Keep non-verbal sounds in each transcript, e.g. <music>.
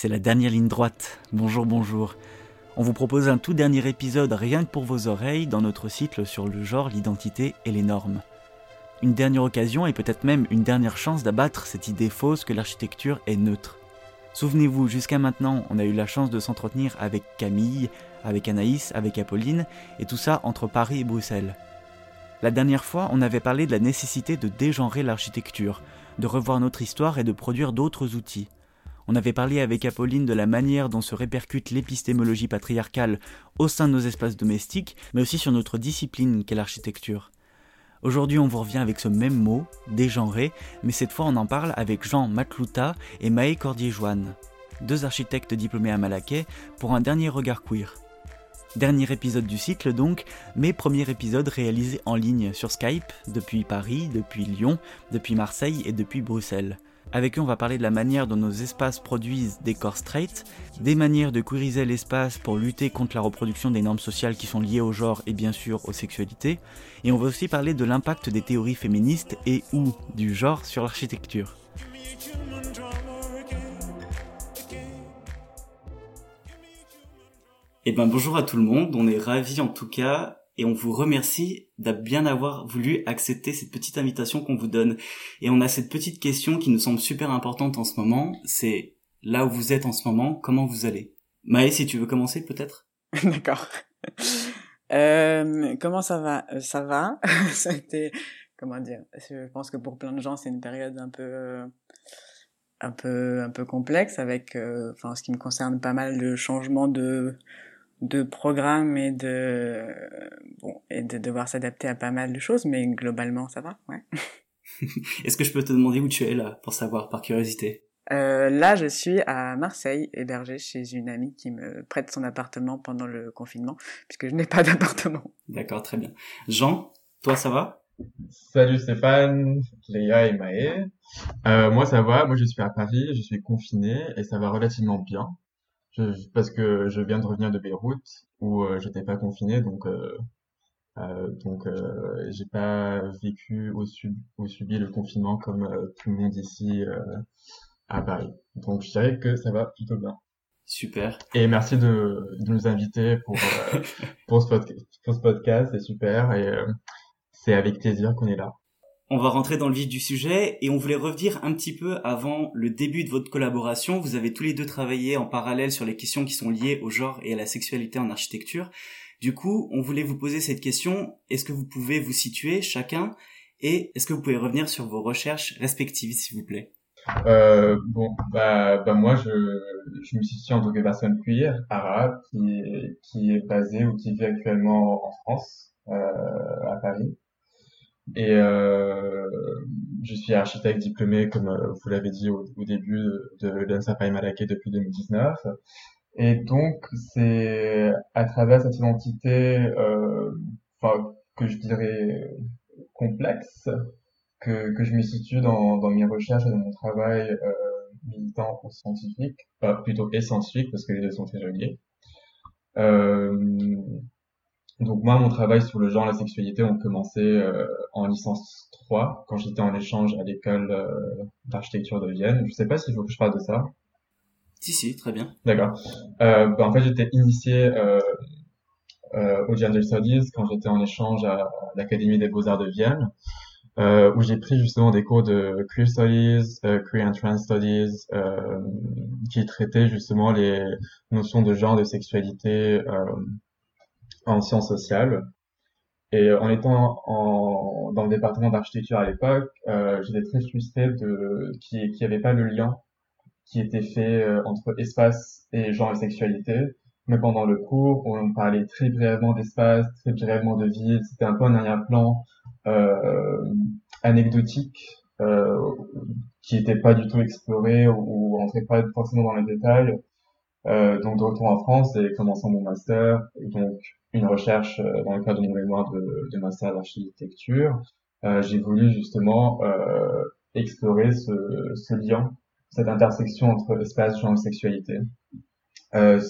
C'est la dernière ligne droite. Bonjour, bonjour. On vous propose un tout dernier épisode rien que pour vos oreilles dans notre cycle sur le genre, l'identité et les normes. Une dernière occasion et peut-être même une dernière chance d'abattre cette idée fausse que l'architecture est neutre. Souvenez-vous, jusqu'à maintenant, on a eu la chance de s'entretenir avec Camille, avec Anaïs, avec Apolline, et tout ça entre Paris et Bruxelles. La dernière fois, on avait parlé de la nécessité de dégenrer l'architecture, de revoir notre histoire et de produire d'autres outils. On avait parlé avec Apolline de la manière dont se répercute l'épistémologie patriarcale au sein de nos espaces domestiques, mais aussi sur notre discipline qu'est l'architecture. Aujourd'hui, on vous revient avec ce même mot, dégenré, mais cette fois on en parle avec Jean Matlouta et Maë Cordier-Joanne, deux architectes diplômés à Malaquais, pour un dernier regard queer. Dernier épisode du cycle donc, mais premier épisode réalisé en ligne sur Skype, depuis Paris, depuis Lyon, depuis Marseille et depuis Bruxelles. Avec eux, on va parler de la manière dont nos espaces produisent des corps straight, des manières de queeriser l'espace pour lutter contre la reproduction des normes sociales qui sont liées au genre et bien sûr aux sexualités, et on va aussi parler de l'impact des théories féministes et ou du genre sur l'architecture. Eh ben bonjour à tout le monde, on est ravis en tout cas et on vous remercie de bien avoir voulu accepter cette petite invitation qu'on vous donne. Et on a cette petite question qui nous semble super importante en ce moment, c'est là où vous êtes en ce moment, comment vous allez? Maë, si tu veux commencer peut-être? <laughs> D'accord. Euh, comment ça va? Euh, Ça va. <laughs> ça a été, comment dire? Je pense que pour plein de gens, c'est une période un peu, un peu, un peu complexe avec, euh, enfin, ce qui me concerne, pas mal de changements de de programme et de bon et de devoir s'adapter à pas mal de choses mais globalement ça va ouais. <laughs> <laughs> Est-ce que je peux te demander où tu es là pour savoir par curiosité? Euh, là je suis à Marseille hébergée chez une amie qui me prête son appartement pendant le confinement puisque je n'ai pas <laughs> d'appartement. D'accord très bien. Jean toi ça va? Salut Stéphane, Léa et Maë. Euh, moi ça va, moi je suis à Paris, je suis confiné et ça va relativement bien parce que je viens de revenir de Beyrouth où euh, j'étais pas confiné donc euh, euh, donc euh, j'ai pas vécu ou, sub, ou subi le confinement comme euh, tout le monde ici à Paris. Donc je dirais que ça va plutôt bien. Super. Et merci de, de nous inviter pour <laughs> pour, ce pour ce podcast, c'est super et c'est avec plaisir qu'on est là. On va rentrer dans le vif du sujet et on voulait revenir un petit peu avant le début de votre collaboration. Vous avez tous les deux travaillé en parallèle sur les questions qui sont liées au genre et à la sexualité en architecture. Du coup, on voulait vous poser cette question. Est-ce que vous pouvez vous situer chacun? Et est-ce que vous pouvez revenir sur vos recherches respectives, s'il vous plaît? Euh, Bon, bah, bah moi, je, me situe en tant que personne queer, arabe, qui, qui est basée ou qui vit actuellement en France, euh, à Paris. Et euh, je suis architecte diplômé, comme euh, vous l'avez dit au, début, de, l'ENSA Paris depuis 2019. Et donc, c'est à travers cette identité, euh, enfin, que je dirais complexe, que, que je me situe dans, dans mes recherches et dans mon travail euh, militant ou scientifique, euh, plutôt et scientifique, parce que les deux sont très reliés. Euh, donc moi, mon travail sur le genre et la sexualité ont commencé euh, en licence 3, quand j'étais en échange à l'école euh, d'architecture de Vienne. Je sais pas s'il faut que je parle de ça. Si, si, très bien. D'accord. Euh, ben, en fait, j'étais initié euh, euh, au Gender Studies quand j'étais en échange à l'Académie des Beaux-Arts de Vienne, euh, où j'ai pris justement des cours de Queer Studies, euh, Queer and Trans Studies, euh, qui traitaient justement les notions de genre, de sexualité, en sciences sociales. Et en étant en, dans le département d'architecture à l'époque, euh, j'étais très frustré de qu'il n'y avait pas le lien qui était fait euh, entre espace et genre et sexualité. Mais pendant le cours, on parlait très brièvement d'espace, très brièvement de ville. C'était un peu un arrière-plan euh, anecdotique euh, qui n'était pas du tout exploré ou, ou rentrait pas forcément dans les détails. Euh, donc de retour en France et commençant mon master, donc une recherche euh, dans le cadre de mon mémoire de, de master d'architecture, euh, j'ai voulu justement euh, explorer ce, ce, lien, cette intersection entre espace, genre et sexualité, euh,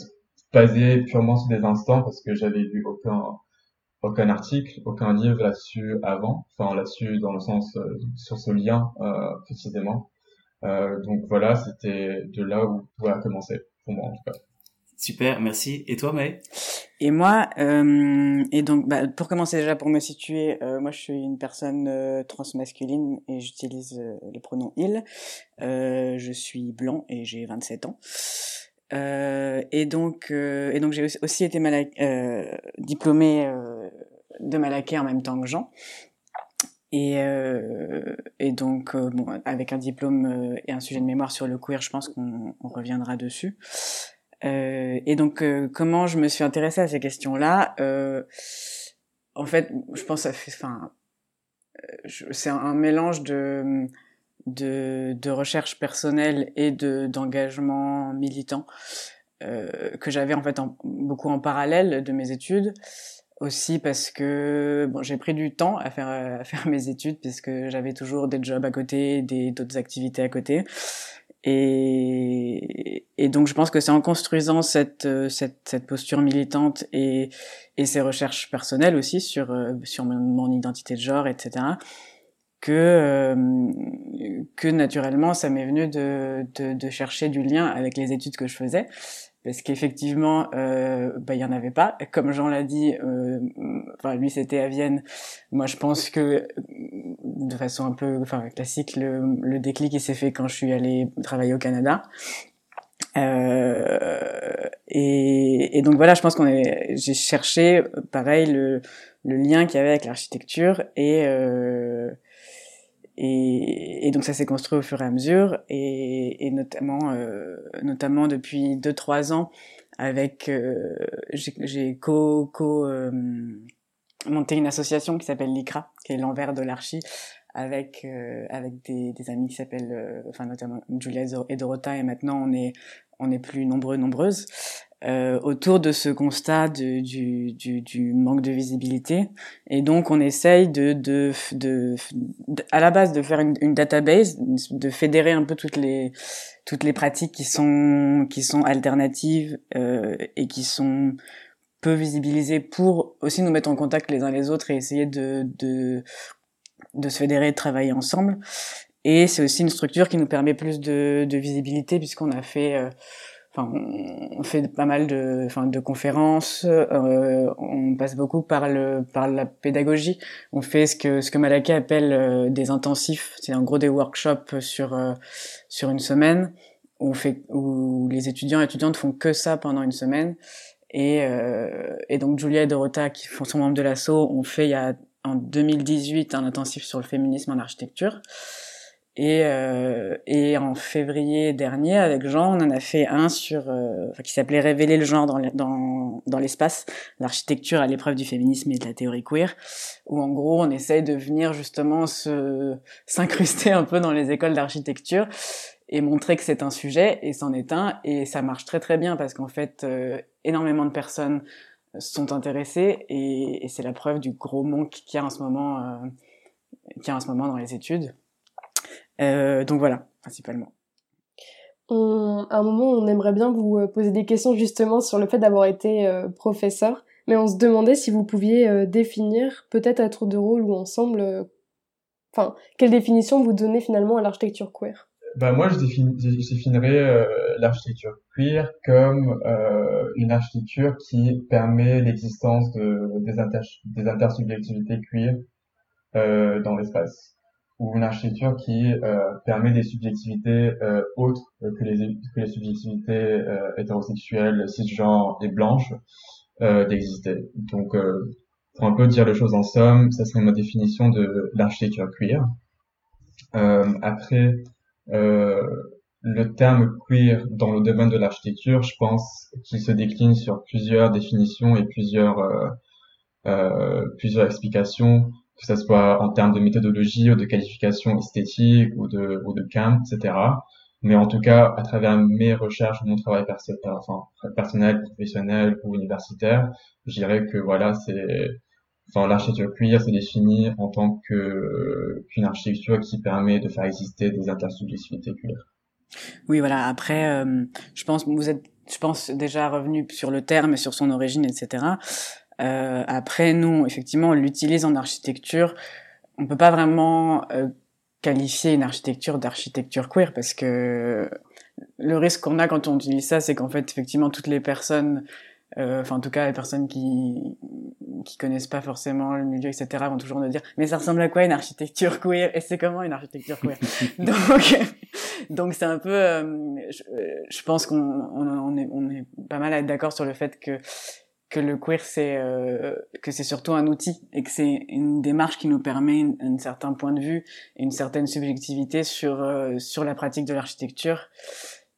basé purement sur des instants parce que j'avais vu aucun aucun article, aucun livre là-dessus avant, enfin là-dessus dans le sens sur ce lien précisément. donc voilà, c'était de là où tout a commencé pour moi en tout cas. Super, merci. Et toi, Maë Et moi, euh, et donc, bah, pour commencer déjà, pour me situer, euh, moi je suis une personne euh, transmasculine et j'utilise euh, le pronom il. Euh, je suis blanc et j'ai 27 ans. et donc, et donc j'ai aussi été diplômée de Malaquais en même temps que Jean. Et, et donc, bon, avec un diplôme et un sujet de mémoire sur le queer, je pense qu'on reviendra dessus. Euh, et donc, euh, comment je me suis intéressée à ces questions-là euh, En fait, je pense, ça fait, enfin, c'est un, mélange de, de, de recherche personnelle et de d'engagement militant que j'avais en fait beaucoup en parallèle de mes études aussi parce que bon j'ai pris du temps à faire à faire mes études puisque j'avais toujours des jobs à côté des d'autres activités à côté et, et donc je pense que c'est en construisant cette, cette, cette posture militante et, et ces recherches personnelles aussi sur, sur mon, identité de genre, etc., que, que naturellement ça m'est venu de, de, de, chercher du lien avec les études que je faisais parce qu'effectivement, euh, bah, il y en avait pas. Comme Jean l'a dit, euh, enfin lui c'était à Vienne. Moi, je pense que de façon un peu, enfin classique, le, le déclic il s'est fait quand je suis allée travailler au Canada. Euh, et, et, donc voilà, je pense qu'on est, j'ai cherché pareil le, le lien qu'il y avait avec l'architecture et euh, et, et, donc ça s'est construit au fur et à mesure, et, et notamment, euh, notamment depuis deux trois ans, avec euh, j'ai co, co euh, monté une association qui s'appelle l'ICRA, qui est l'envers de l'archi, avec euh, avec des, des, amis qui s'appellent, euh, enfin notamment Julia et Dorota, et maintenant on est on est plus nombreux nombreuses euh, autour de ce constat de, du, du, du, manque de visibilité. Et donc, on essaye de, de, de, à la base, de faire une, une, database, de fédérer un peu toutes les toutes les pratiques qui sont qui sont alternatives euh, et qui sont peu visibilisées pour aussi nous mettre en contact les uns les autres et essayer de de, de se fédérer, de travailler ensemble. Et c'est aussi une structure qui nous permet plus de, de visibilité puisqu'on a fait euh, on fait pas mal de, enfin, de conférences. Euh, on passe beaucoup par le, par la pédagogie. On fait ce que ce que Malaké appelle euh, des intensifs. C'est en gros des workshops sur euh, sur une semaine. Où on fait où les étudiants et étudiantes font que ça pendant une semaine. Et, et donc Julia et Dorota, qui font son membre de l'assaut, ont fait il y a en 2018 un intensif sur le féminisme en architecture. Et, euh, et en février dernier, avec Jean, on en a fait un sur, euh, qui s'appelait Révéler le genre dans, l'espace, l'architecture à l'épreuve du féminisme et de la théorie queer, où en gros on essaye de venir justement se s'incruster un peu dans les écoles d'architecture et montrer que c'est un sujet, et c'en est un, et ça marche très très bien parce qu'en fait, euh, énormément de personnes sont intéressées, et, et c'est la preuve du gros manque qu'il y a en ce moment, euh, qu'il y a en ce moment dans les études. Euh, donc voilà, principalement. On, à un moment, on aimerait bien vous euh, poser des questions justement sur le fait d'avoir été euh, professeur, mais on se demandait si vous pouviez définir, peut-être à tour de rôle ou ensemble, enfin, quelle définition vous donnez finalement à l'architecture queer? Bah moi, je, définirais l'architecture queer comme une architecture qui permet l'existence de, des, inter, des intersubjectivités queer dans l'espace ou une architecture qui euh, permet des subjectivités euh, autres que les, que les subjectivités euh, hétérosexuelles, cisgenres et blanches d'exister. Donc, pour un peu dire les choses en somme, ça serait ma définition de l'architecture queer. après, le terme queer dans le domaine de l'architecture, je pense qu'il se décline sur plusieurs définitions et plusieurs plusieurs explications que ce soit en termes de méthodologie ou de qualification esthétique ou de, ou de camp, etc. Mais en tout cas, à travers mes recherches, mon travail enfin, personnel, professionnel ou universitaire, je dirais que voilà, c'est, enfin, l'architecture queer c'est défini en tant que qu'une architecture qui permet de faire exister des intersubjectivités queer. Oui, voilà. Après, euh, je pense vous êtes, je pense déjà revenu sur le terme et sur son origine, etc. Euh, après, nous, effectivement, on l'utilise en architecture. On peut pas vraiment euh, qualifier une architecture d'architecture queer parce que le risque qu'on a quand on utilise ça, c'est qu'en fait, effectivement, toutes les personnes, euh, enfin, en tout cas, les personnes qui qui connaissent pas forcément le milieu, etc., vont toujours nous dire, mais ça ressemble à quoi une architecture queer? Et c'est comment une architecture queer? <laughs> Donc, donc c'est un peu, euh, je, je, pense qu'on on, est on est pas mal à être d'accord sur le fait que que le queer c'est euh, que c'est surtout un outil et que c'est une démarche qui nous permet un certain point de vue et une certaine subjectivité sur euh, sur la pratique de l'architecture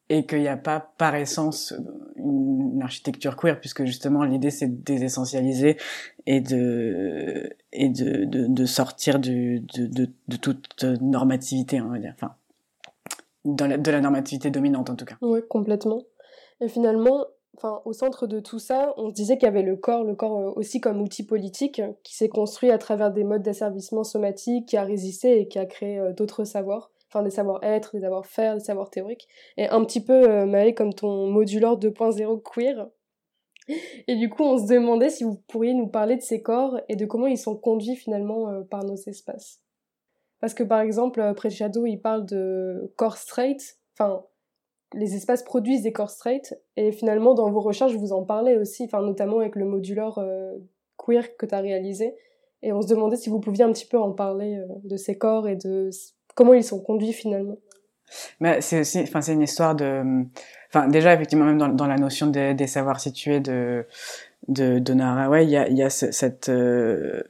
et qu'il n'y a pas par essence une, architecture queer puisque justement l'idée c'est de désessentialiser et de et de de, de sortir du de, de, de toute normativité on va dire. Enfin de la, de la normativité dominante en tout cas. Oui complètement. Et finalement enfin, au centre de tout ça, on se disait qu'il y avait le corps, le corps euh, aussi comme outil politique, qui s'est construit à travers des modes d'asservissement somatique, qui a résisté et qui a créé euh, d'autres savoirs, enfin des savoir-être, des savoir-faire, des savoirs théoriques. Et un petit peu, euh, Maë, comme ton modulor 2.0 queer. Et du coup, on se demandait si vous pourriez nous parler de ces corps et de comment ils sont conduits finalement euh, par nos espaces. Parce que par exemple, Shadow, il parle de corps straight, enfin les espaces produisent des corps straight et finalement dans vos recherches vous en parlez aussi, enfin notamment avec le moduleur euh, queer que tu as réalisé et on se demandait si vous pouviez un petit peu en parler euh, de ces corps et de comment ils sont conduits finalement. Mais c'est aussi, enfin c'est une histoire de, enfin déjà effectivement même dans, la notion des savoirs situés de de, de Naraway, il y a, y a cette euh,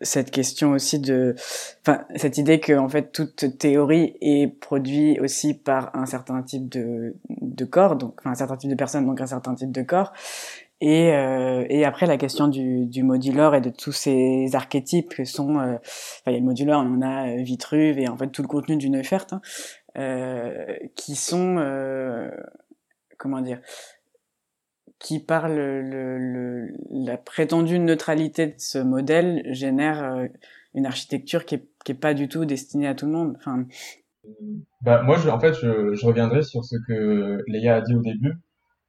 cette question aussi de, enfin cette idée que en fait toute théorie est produite aussi par un certain type de de corps, donc enfin, un certain type de personnes, donc un certain type de corps. Et, euh, et après la question du, du moduleur et de tous ces archétypes que sont, euh, enfin il y a le moduleur, on a euh, Vitruve et en fait tout le contenu d'une Neufert, hein, euh, qui sont, euh, comment dire, qui par le, le, la prétendue neutralité de ce modèle génère euh, une architecture qui est, qui est pas du tout destinée à tout le monde. Enfin, bah, moi, je, en fait, je, je reviendrai sur ce que Léa a dit au début,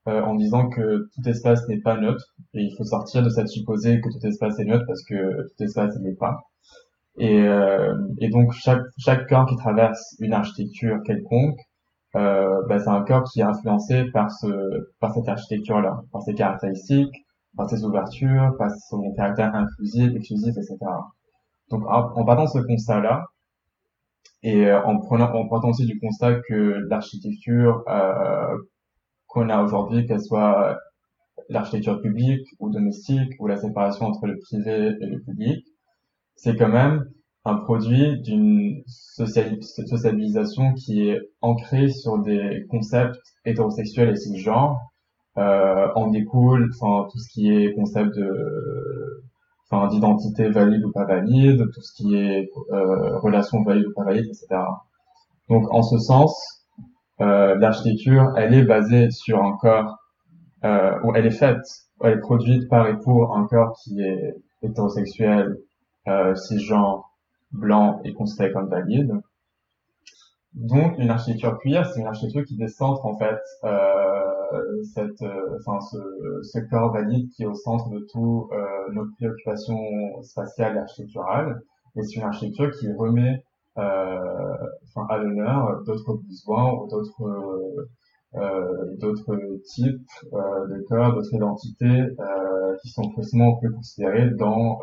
euh, en disant que tout espace n'est pas neutre, et il faut sortir de cette supposée que tout espace est neutre parce que tout espace n'est pas. Et, euh, et donc chaque, chaque corps qui traverse une architecture quelconque bah, c'est un corps qui est influencé par ce par cette architecture là par ses caractéristiques par ses ouvertures par son caractère inclusif exclusif etc donc en, partant de ce constat là et euh, en prenant en partant aussi du constat que l'architecture euh, qu'on a aujourd'hui qu'elle soit l'architecture publique ou domestique ou la séparation entre le privé et le public c'est quand même un produit d'une socialisation qui est ancrée sur des concepts hétérosexuels et cisgenres. Euh, en découle enfin tout ce qui est concept de enfin d'identité valide ou pas valide, tout ce qui est euh, relation valide ou pas valide, etc. Donc en ce sens, euh, l'architecture, elle est basée sur un corps, euh, ou elle est faite, elle est produite par et pour un corps qui est hétérosexuel, euh, cisgenre, blanc et considéré comme valide. Donc une architecture queer, c'est une architecture qui décentre en fait euh, cette, euh, enfin ce, ce, corps valide qui est au centre de tout euh, nos préoccupations spatiales et architecturales. Et c'est une architecture qui remet euh, enfin, à l'honneur d'autres besoins ou d'autres euh, d'autres types de corps, d'autres identités qui sont forcément plus considérées dans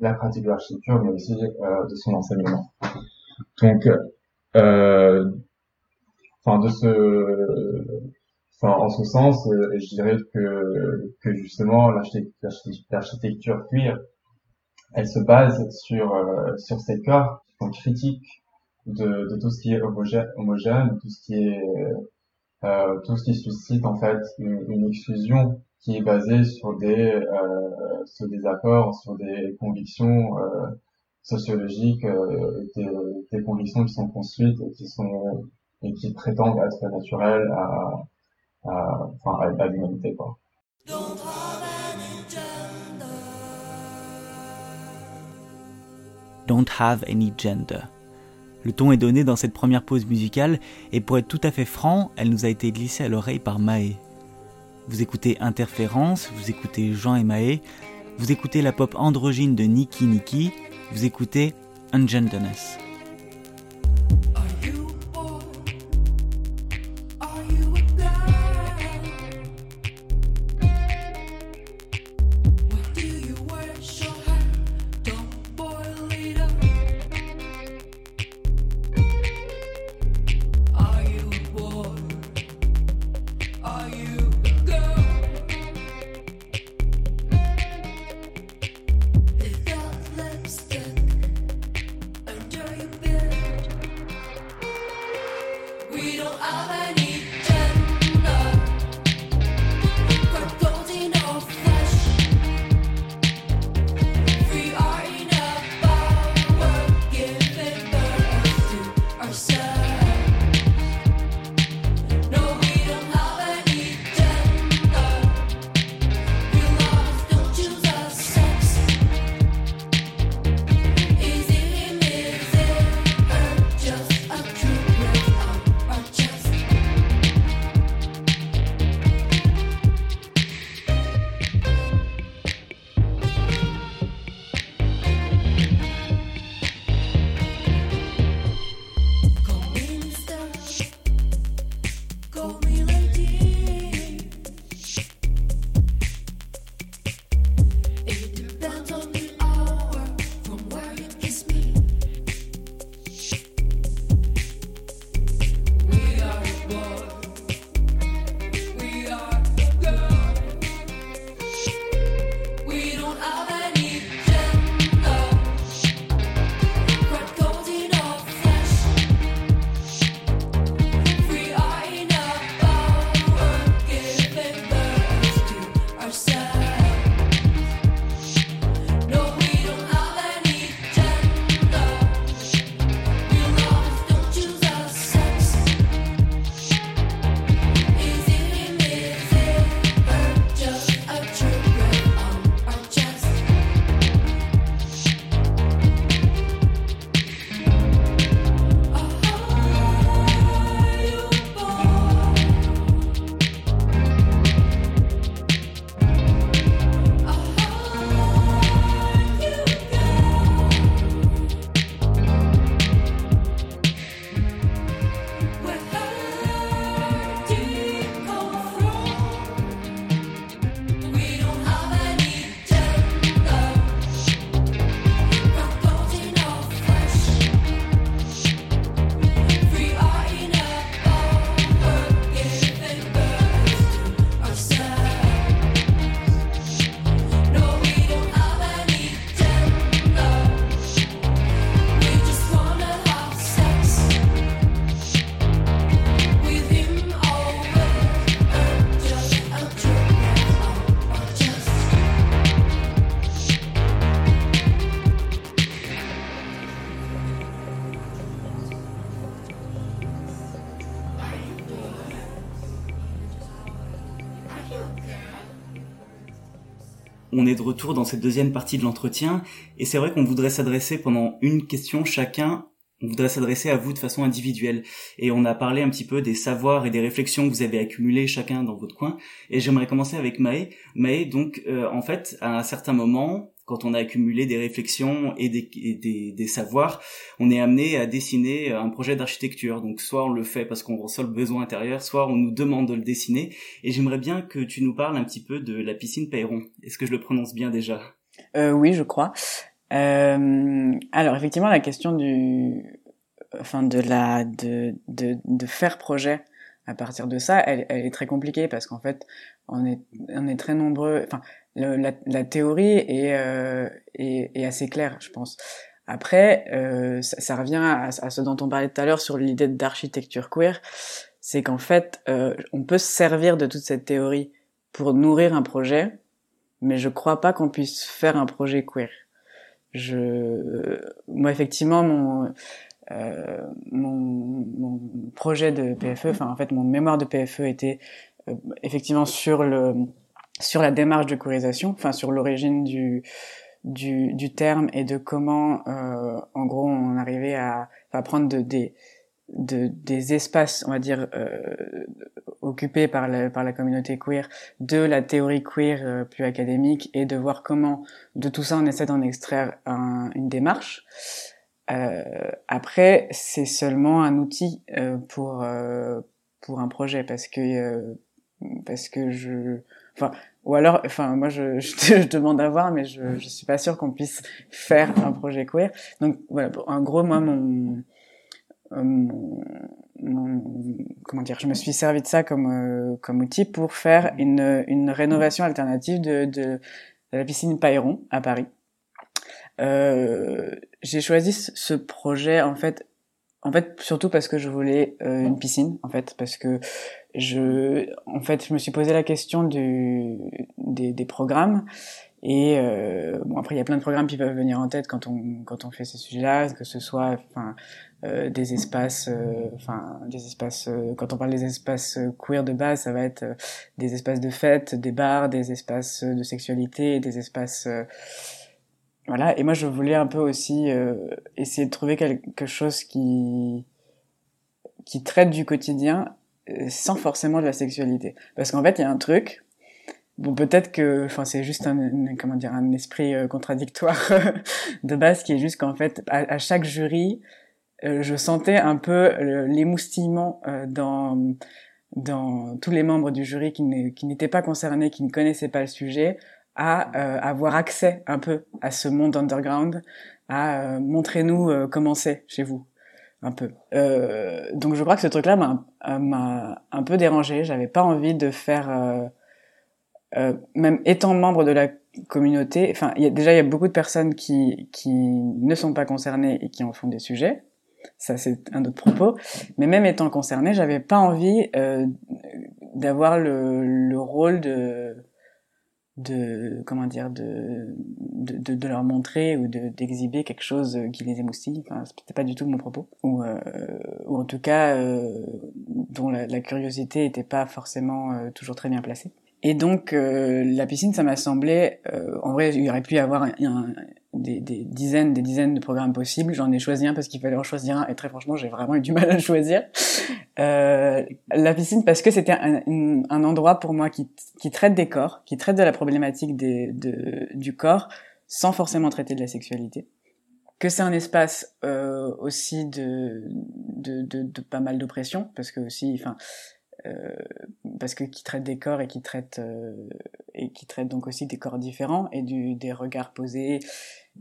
la pratique de l'architecture, mais aussi euh, de son enseignement. Donc, euh, enfin, de ce, enfin, en ce sens, euh, je dirais que, que justement l'architecture queer, elle se base sur sur ces corps qui sont critiques de, de tout ce qui est homogène, homogène tout ce qui est euh, tout ce qui suscite en fait une, une exclusion qui est basée sur des euh, sur des accords, sur des convictions euh, sociologiques, euh, des, convictions qui sont construites et qui sont qui prétendent être naturelles à à, enfin, à, à l'humanité quoi. Don't have any gender. Le ton est donné dans cette première pause musicale et pour être tout à fait franc, elle nous a été glissée à l'oreille par Maë. Vous écoutez Interférence, vous écoutez Jean et Maë, vous écoutez la pop androgyne de Niki Niki, vous écoutez Ungenderness. Dans cette deuxième partie de l'entretien et c'est vrai qu'on voudrait s'adresser pendant une question chacun on voudrait s'adresser à vous de façon individuelle. Et on a parlé un petit peu des savoirs et des réflexions que vous avez accumulées chacun dans votre coin. Et j'aimerais commencer avec Maë. Maë, donc, euh, en fait, à un certain moment, quand on a accumulé des réflexions et des, des, savoirs, on est amené à dessiner un projet d'architecture. Donc soit on le fait parce qu'on ressent le besoin intérieur, soit on nous demande de le dessiner. Et j'aimerais bien que tu nous parles un petit peu de la piscine Peyron. Est-ce que je le prononce bien déjà? Euh, Oui, je crois. Euh, alors effectivement, la question du, enfin de la, de, de, de faire projet à partir de ça, elle, est très compliquée parce qu'en fait, on est, on est très nombreux. La, la, théorie est, euh, est, est, assez claire, je pense. Après, euh, ça, ça, revient à, à, ce dont on parlait tout à l'heure sur l'idée d'architecture queer, c'est qu'en fait, euh, on peut se servir de toute cette théorie pour nourrir un projet, mais je crois pas qu'on puisse faire un projet queer. Je, moi effectivement, mon, euh, mon, mon, projet de PFE, enfin en fait mon mémoire de PFE était euh, effectivement sur le sur la démarche de queerisation, enfin sur l'origine du, du, du terme et de comment, euh, en gros, on arrivait à, à prendre de, des, de, des espaces, on va dire, euh, occupés par la, par la communauté queer, de la théorie queer euh, plus académique, et de voir comment, de tout ça, on essaie d'en extraire un, une démarche. Euh, après, c'est seulement un outil euh, pour euh, pour un projet parce que parce que je, enfin, ou alors, enfin, moi, je, <laughs> je, demande à voir, mais je, je suis pas sûre qu'on puisse faire un projet queer. Donc, voilà, en gros, moi, mon, mon, comment dire, je me suis servi de ça comme, euh, comme outil pour faire une, une rénovation alternative de, de, la piscine Payron à Paris. Euh, j'ai choisi ce projet, en fait, en fait, surtout parce que je voulais euh, une piscine, en fait, parce que je, en fait, je me suis posé la question du, des, des programmes. Et euh, bon, après, il y a plein de programmes qui peuvent venir en tête quand on quand on fait ces sujets-là, que ce soit, enfin, euh, des espaces, euh, enfin, des espaces. Euh, quand on parle des espaces queer de base, ça va être des espaces de fête, des bars, des espaces de sexualité, des espaces voilà, et moi je voulais un peu aussi euh, essayer de trouver quelque chose qui qui traite du quotidien euh, sans forcément de la sexualité. Parce qu'en fait, il y a un truc, bon peut-être que, enfin c'est juste un, comment dire, un esprit euh, contradictoire <laughs> de base qui est juste qu'en fait, à, chaque jury, je sentais un peu l'émoustillement dans dans tous les membres du jury qui n'étaient pas concernés, qui ne connaissaient pas le sujet, à euh, avoir accès un peu à ce monde underground, à euh, montrez-nous euh, comment c'est chez vous, un peu. donc je crois que ce truc-là m'a un peu dérangé. J'avais pas envie de faire, même étant membre de la communauté. Enfin, déjà il y a beaucoup de personnes qui qui ne sont pas concernées et qui en font des sujets. Ça c'est un autre propos. Mais même étant concerné, j'avais pas envie d'avoir le, le rôle de de comment dire de de, de, leur montrer ou de d'exhiber quelque chose qui les émoustille. Enfin c'était pas du tout mon propos. Ou euh, ou en tout cas euh, dont la, la, curiosité était pas forcément euh, toujours très bien placée. Et donc euh, la piscine ça m'a semblé en vrai il aurait pu y avoir un, un, des, des, dizaines, des dizaines de programmes possibles. J'en ai choisi un parce qu'il fallait en choisir un, et très franchement, j'ai vraiment eu du mal à le choisir. Euh, la piscine parce que c'était un, un, endroit pour moi qui, qui traite des corps, qui traite de la problématique des, de, du corps, sans forcément traiter de la sexualité. Que c'est un espace euh, aussi de, de, de, de, pas mal d'oppression, parce que aussi, enfin, euh, parce que qui traite des corps et qui traite euh, et qui traite donc aussi des corps différents et du, des regards posés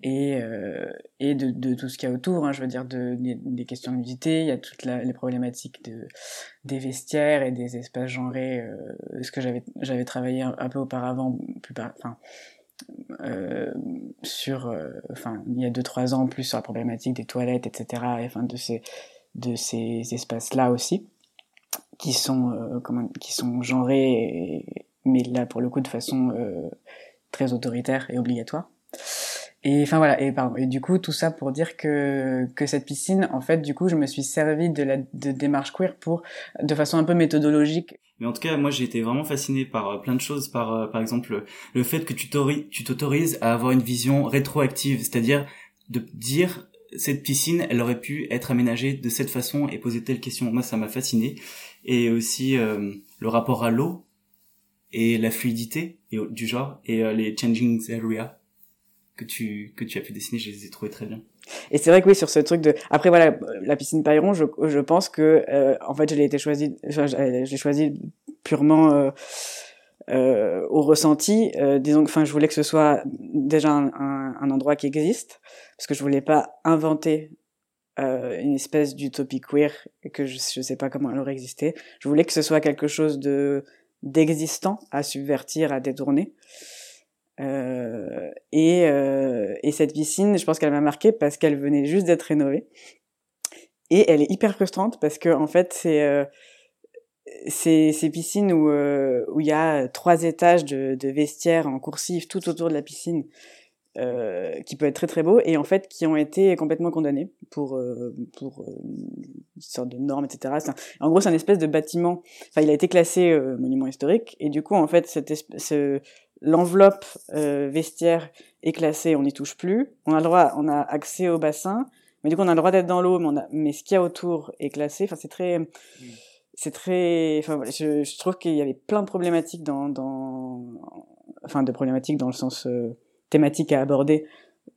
et euh, et de, de, tout ce qu'il y a autour hein, je veux dire de, des questions de nudité il y a toutes les problématiques de des vestiaires et des espaces genrés ce que j'avais j'avais travaillé un, peu auparavant plus enfin euh, sur enfin il y a deux trois ans plus sur la problématique des toilettes etc et enfin de ces de ces espaces là aussi qui sont euh, comment, qui sont genrés, mais là pour le coup de façon euh, très autoritaire et obligatoire. Et enfin voilà, et pardon, et du coup tout ça pour dire que que cette piscine, en fait, du coup, je me suis servi de la de démarche queer pour de façon un peu méthodologique. Mais en tout cas, moi j'ai été vraiment fasciné par euh, plein de choses, par par exemple le fait que tu t'autorises à avoir une vision rétroactive, c'est-à-dire de dire cette piscine, elle aurait pu être aménagée de cette façon et poser telle question. Moi, ça m'a fasciné. Et aussi euh, le rapport à l'eau et la fluidité du genre et euh, les changing areas que tu que tu as pu dessiner, je les ai trouvés très bien. Et c'est vrai que oui, sur ce truc de. Après voilà, la piscine Payron, je, je pense que euh, en fait, je l'ai été choisi, j'ai choisi purement euh, au ressenti. disons que, enfin, je voulais que ce soit déjà un, un, un, endroit qui existe, parce que je voulais pas inventer euh, une espèce d'utopie queer que je, je sais pas comment elle aurait existé. Je voulais que ce soit quelque chose de d'existant à subvertir, à détourner. Euh, et, euh, et cette piscine, je pense qu'elle m'a marqué parce qu'elle venait juste d'être rénovée. Et elle est hyper frustrante parce que en fait c'est euh, ces, piscines où il y a trois étages de, vestiaires en coursive tout autour de la piscine qui peut être très très beau et en fait qui ont été complètement condamnés pour pour une sorte de normes etc en gros c'est un espèce de bâtiment enfin il a été classé monument historique et du coup en fait cette espèce l'enveloppe vestiaire est classée on n'y touche plus. On a le droit on a accès au bassin mais du coup on a le droit d'être dans l'eau mais mais ce qu'il y a autour est classé. Enfin c'est très c'est très enfin je, je trouve qu'il y avait plein de problématiques dans dans enfin de problématiques dans le sens thématique à aborder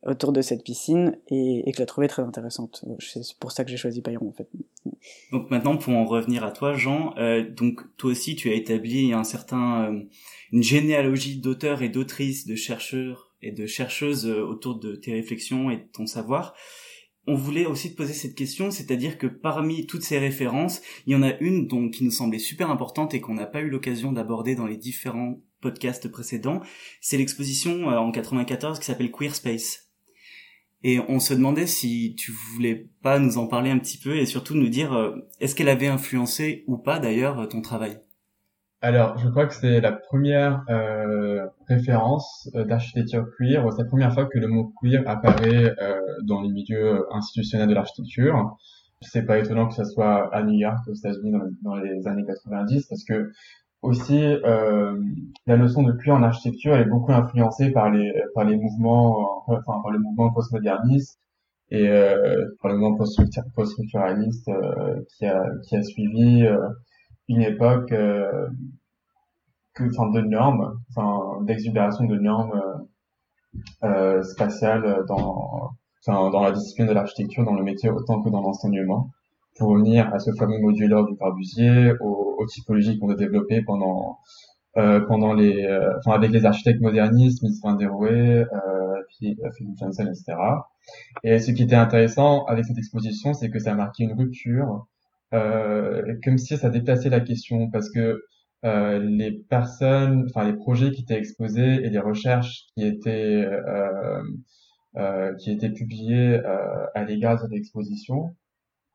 autour de cette piscine et, et que je la trouvais très intéressante. C'est pour ça que j'ai choisi Payron en fait. Donc maintenant pour en revenir à toi Jean, euh, donc toi aussi tu as établi un certain euh, une généalogie d'auteurs et d'autrices, de chercheurs et de chercheuses euh, autour de tes réflexions et de ton savoir. On voulait aussi te poser cette question, c'est-à-dire que parmi toutes ces références, il y en a une dont qui nous semblait super importante et qu'on n'a pas eu l'occasion d'aborder dans les différents podcast précédent, c'est l'exposition euh, en 94 qui s'appelle Queer Space. Et on se demandait si tu voulais pas nous en parler un petit peu et surtout nous dire euh, est-ce qu'elle avait influencé ou pas d'ailleurs ton travail? Alors, je crois que c'est la première euh, référence euh, d'architecture queer, c'est la première fois que le mot queer apparaît dans les milieux institutionnels de l'architecture. C'est pas étonnant que ça soit à New York, aux États-Unis, dans, dans, les années 90, parce que aussi euh, la notion de queer en architecture est beaucoup influencée par les par les mouvements, enfin par le mouvement postmoderniste et euh, par le mouvement post-structuraliste euh, qui a qui a suivi une époque euh, que, enfin, de normes, enfin, d'exubération de normes euh, spatiales dans, dans la discipline de l'architecture, dans le métier autant que dans l'enseignement, pour revenir à ce fameux modulaire du Corbusier, aux, aux typologies qu'on a développées pendant euh, pendant les, euh, enfin avec les architectes modernistes, Miss van der euh, puis Philip Johnson, etc. Et ce qui était intéressant avec cette exposition, c'est que ça a marqué une rupture euh, comme si ça déplaçait la question parce que euh, les personnes, enfin les projets qui étaient exposés et les recherches qui étaient euh, euh qui étaient publiées euh, à l'égard de cette exposition,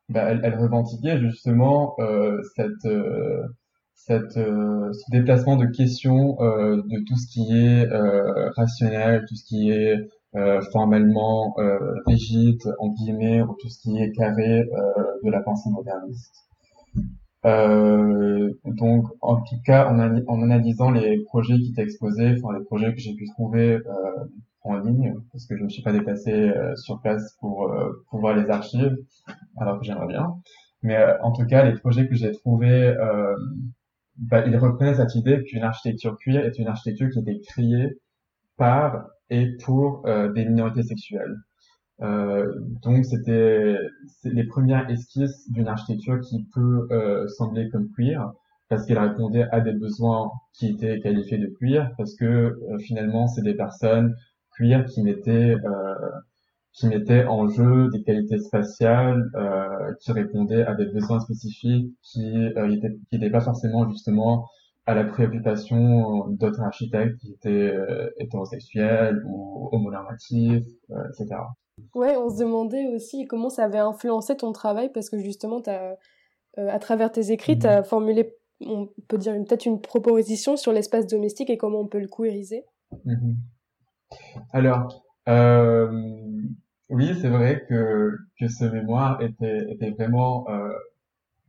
bah, elles, elles, revendiquaient justement cette cette, ce déplacement de questions de tout ce qui est rationnel, tout ce qui est euh, formellement euh, rigide, en guillemets, ou tout ce qui est carré euh, de la pensée moderniste. Euh, donc, en tout cas, en, en, analysant les projets qui étaient exposés, enfin les projets que j'ai pu trouver euh, en ligne, parce que je ne suis pas déplacé euh, sur place pour, pour voir les archives, alors que j'aimerais bien. Mais en tout cas, les projets que j'ai trouvés, bah, ils reprenaient cette idée qu'une architecture queer est une architecture qui était créée par et pour euh, des minorités sexuelles. Euh, donc c'était les premières esquisses d'une architecture qui peut euh, sembler comme queer parce qu'elle répondait à des besoins qui étaient qualifiés de queer parce que euh, finalement c'est des personnes queer qui mettaient euh, qui mettaient en jeu des qualités spatiales euh, qui répondaient à des besoins spécifiques qui n'étaient qui n'étaient pas forcément justement à la préoccupation d'autres architectes qui étaient euh, hétérosexuels ou homonormatifs, euh, etc. Ouais, on se demandait aussi comment ça avait influencé ton travail parce que justement, as, euh, à travers tes écrits, tu as mhm. formulé, on peut dire peut-être une proposition sur l'espace domestique et comment on peut le queeriser. Mhm. Alors, oui, c'est vrai que, que ce mémoire était, était vraiment euh,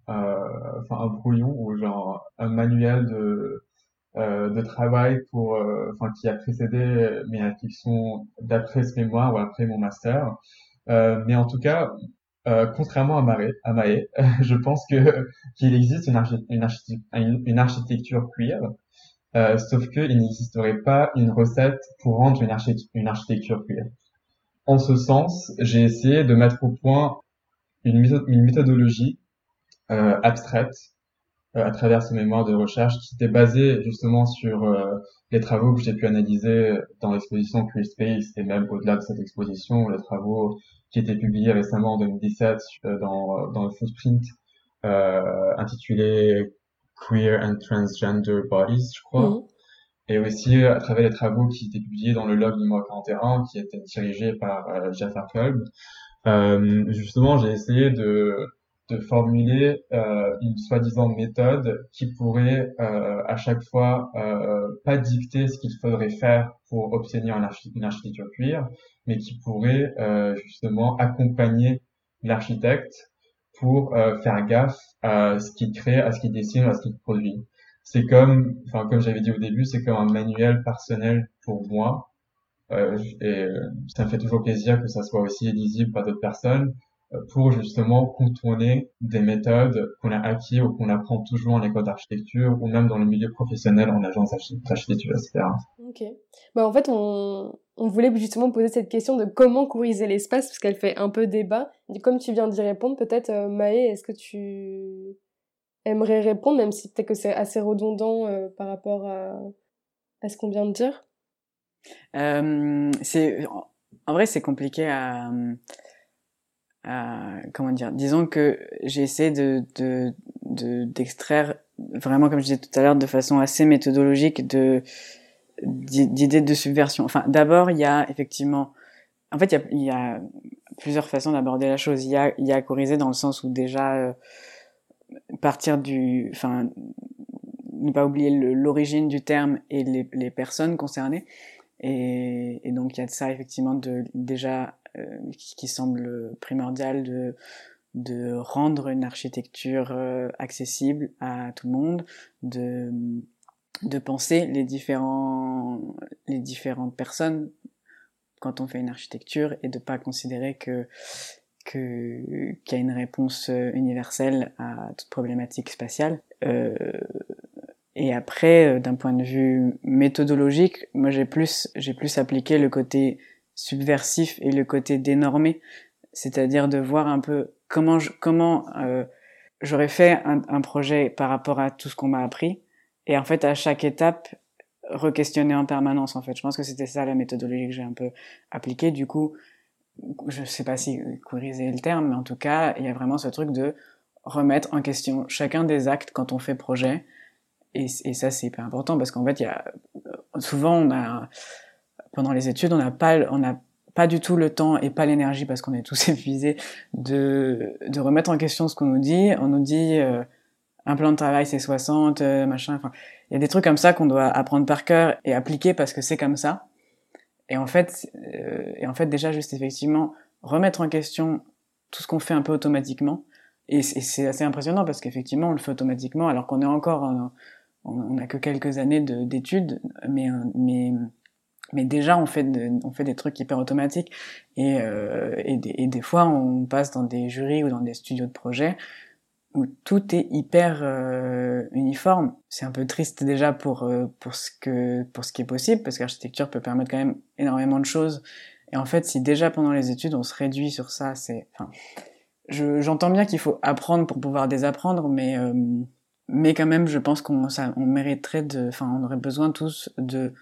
enfin un brouillon ou genre un manuel de euh, de travail pour euh, enfin qui a précédé mes réflexions d'après ce mémoire ou après mon master. Mais en tout cas euh, contrairement à, Maé, à Maé, <laughs> je pense que qu'il existe une, une, une, architecture euh, sauf qu'il n'existerait pas une recette pour rendre une, une architecture queer. En ce sens, j'ai essayé de mettre au point une, méthodologie euh, abstraite euh, à travers ce mémoire de recherche qui était basé justement sur euh, les travaux que j'ai pu analyser dans l'exposition Queer Space et même au-delà de cette exposition, les travaux qui étaient publiés récemment en 2017 dans, dans le footprint euh, intitulé Queer and Transgender Bodies, je crois. Mmh. Et aussi à travers les travaux qui étaient publiés dans le log numéro 41 qui était dirigé par euh, Jeff Arkolb. Euh, justement, j'ai essayé de de formuler euh, une soi-disant méthode qui pourrait euh, à chaque fois euh, pas dicter ce qu'il faudrait faire pour obtenir une, architecture cuir, mais qui pourrait euh, justement accompagner l'architecte pour euh, faire gaffe à ce qu'il crée, à ce qu'il dessine, à ce qu'il produit. C'est comme, enfin comme j'avais dit au début, c'est comme un manuel personnel pour moi. Euh, et ça me fait toujours plaisir que ça soit aussi lisible par d'autres personnes pour justement contourner des méthodes qu'on a acquis ou qu'on apprend toujours en école d'architecture ou même dans le milieu professionnel en agence d'architecture, etc. Ok. Bah en fait, on, on voulait justement poser cette question de comment couriser l'espace parce qu'elle fait un peu débat. Et comme tu viens d'y répondre, peut-être euh, Maë, est-ce que tu aimerais répondre, même si peut-être que c'est assez redondant euh, par rapport à, à ce qu'on vient de dire? Euh, C'est en vrai, c'est compliqué à euh, comment dire disons que j'ai essayé de d'extraire vraiment comme je disais tout à l'heure de façon assez méthodologique de d'idées de subversion enfin d'abord il y a effectivement en fait, il y a, plusieurs façons d'aborder la chose. Il y a, y a Corisé dans le sens où déjà euh, partir du, enfin, ne pas oublier l'origine du terme et les, personnes concernées. Et, et, donc il y a de ça effectivement de déjà qui, qui, semble primordial de de rendre une architecture euh, accessible à tout le monde, de de penser les différents les différentes personnes quand on fait une architecture et de pas considérer que qu'il y a une réponse euh, universelle à toute problématique spatiale. Euh, et après, euh, d'un point de vue méthodologique, moi j'ai plus j'ai plus appliqué le côté subversif et le côté dénormé, c'est-à-dire de voir un peu comment je, comment euh, j'aurais fait un, un, projet par rapport à tout ce qu'on m'a appris, et en fait à chaque étape re-questionner en permanence en fait. Je pense que c'était ça la méthodologie que j'ai un peu appliquée. Du coup, je sais pas si queeriser le terme, mais en tout cas, il y a vraiment ce truc de remettre en question chacun des actes quand on fait projet. Et, et ça, c'est hyper important parce qu'en fait, il y a souvent, on a pendant les études, on n'a pas, on n'a pas du tout le temps et pas l'énergie parce qu'on est tous <laughs> épuisés de de remettre en question ce qu'on nous dit. On nous dit euh, un plan de travail c'est 60, euh, machin. Enfin, il y a des trucs comme ça qu'on doit apprendre par cœur et appliquer parce que c'est comme ça. Et en fait, euh, et en fait déjà juste effectivement remettre en question tout ce qu'on fait un peu automatiquement. Et c'est assez impressionnant parce qu'effectivement on le fait automatiquement alors qu'on est encore, on n'a que quelques années d'études, mais mais mais déjà on fait on fait des trucs hyper automatiques et, euh, et, des, et des fois on passe dans des jurys ou dans des studios de projet où tout est hyper euh, uniforme. C'est un peu triste déjà pour euh, pour ce que pour ce qui est possible parce que l'architecture peut permettre quand même énormément de choses. Et en fait, si déjà pendant les études on se réduit sur ça, c'est enfin j'entends bien qu'il faut apprendre pour pouvoir désapprendre, mais euh, mais quand même, je pense qu'on on mériterait de enfin on aurait besoin tous de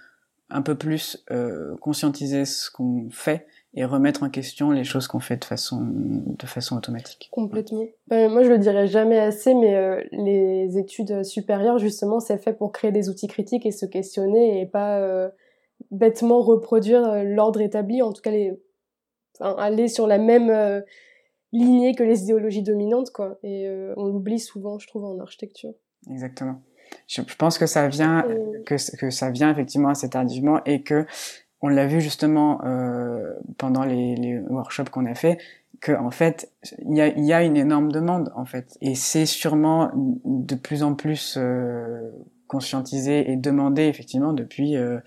un peu plus euh, conscientiser ce qu'on fait et remettre en question les choses qu'on fait de façon de façon automatique. Complètement. Ben, moi, je le dirais jamais assez, mais euh, les études supérieures, justement, c'est fait pour créer des outils critiques et se questionner et pas euh, bêtement reproduire euh, l'ordre établi. En tout cas, les... Enfin, aller sur la même euh, lignée que les idéologies dominantes, quoi. Et on l'oublie souvent, je trouve, en architecture. Exactement. Je, je pense que ça vient que, que ça vient effectivement assez tardivement et que on l'a vu justement euh, pendant les, les workshops qu'on a fait, que en fait il y a, y a, une énorme demande en fait, et c'est sûrement de plus en plus euh, conscientisé et demandé effectivement depuis euh,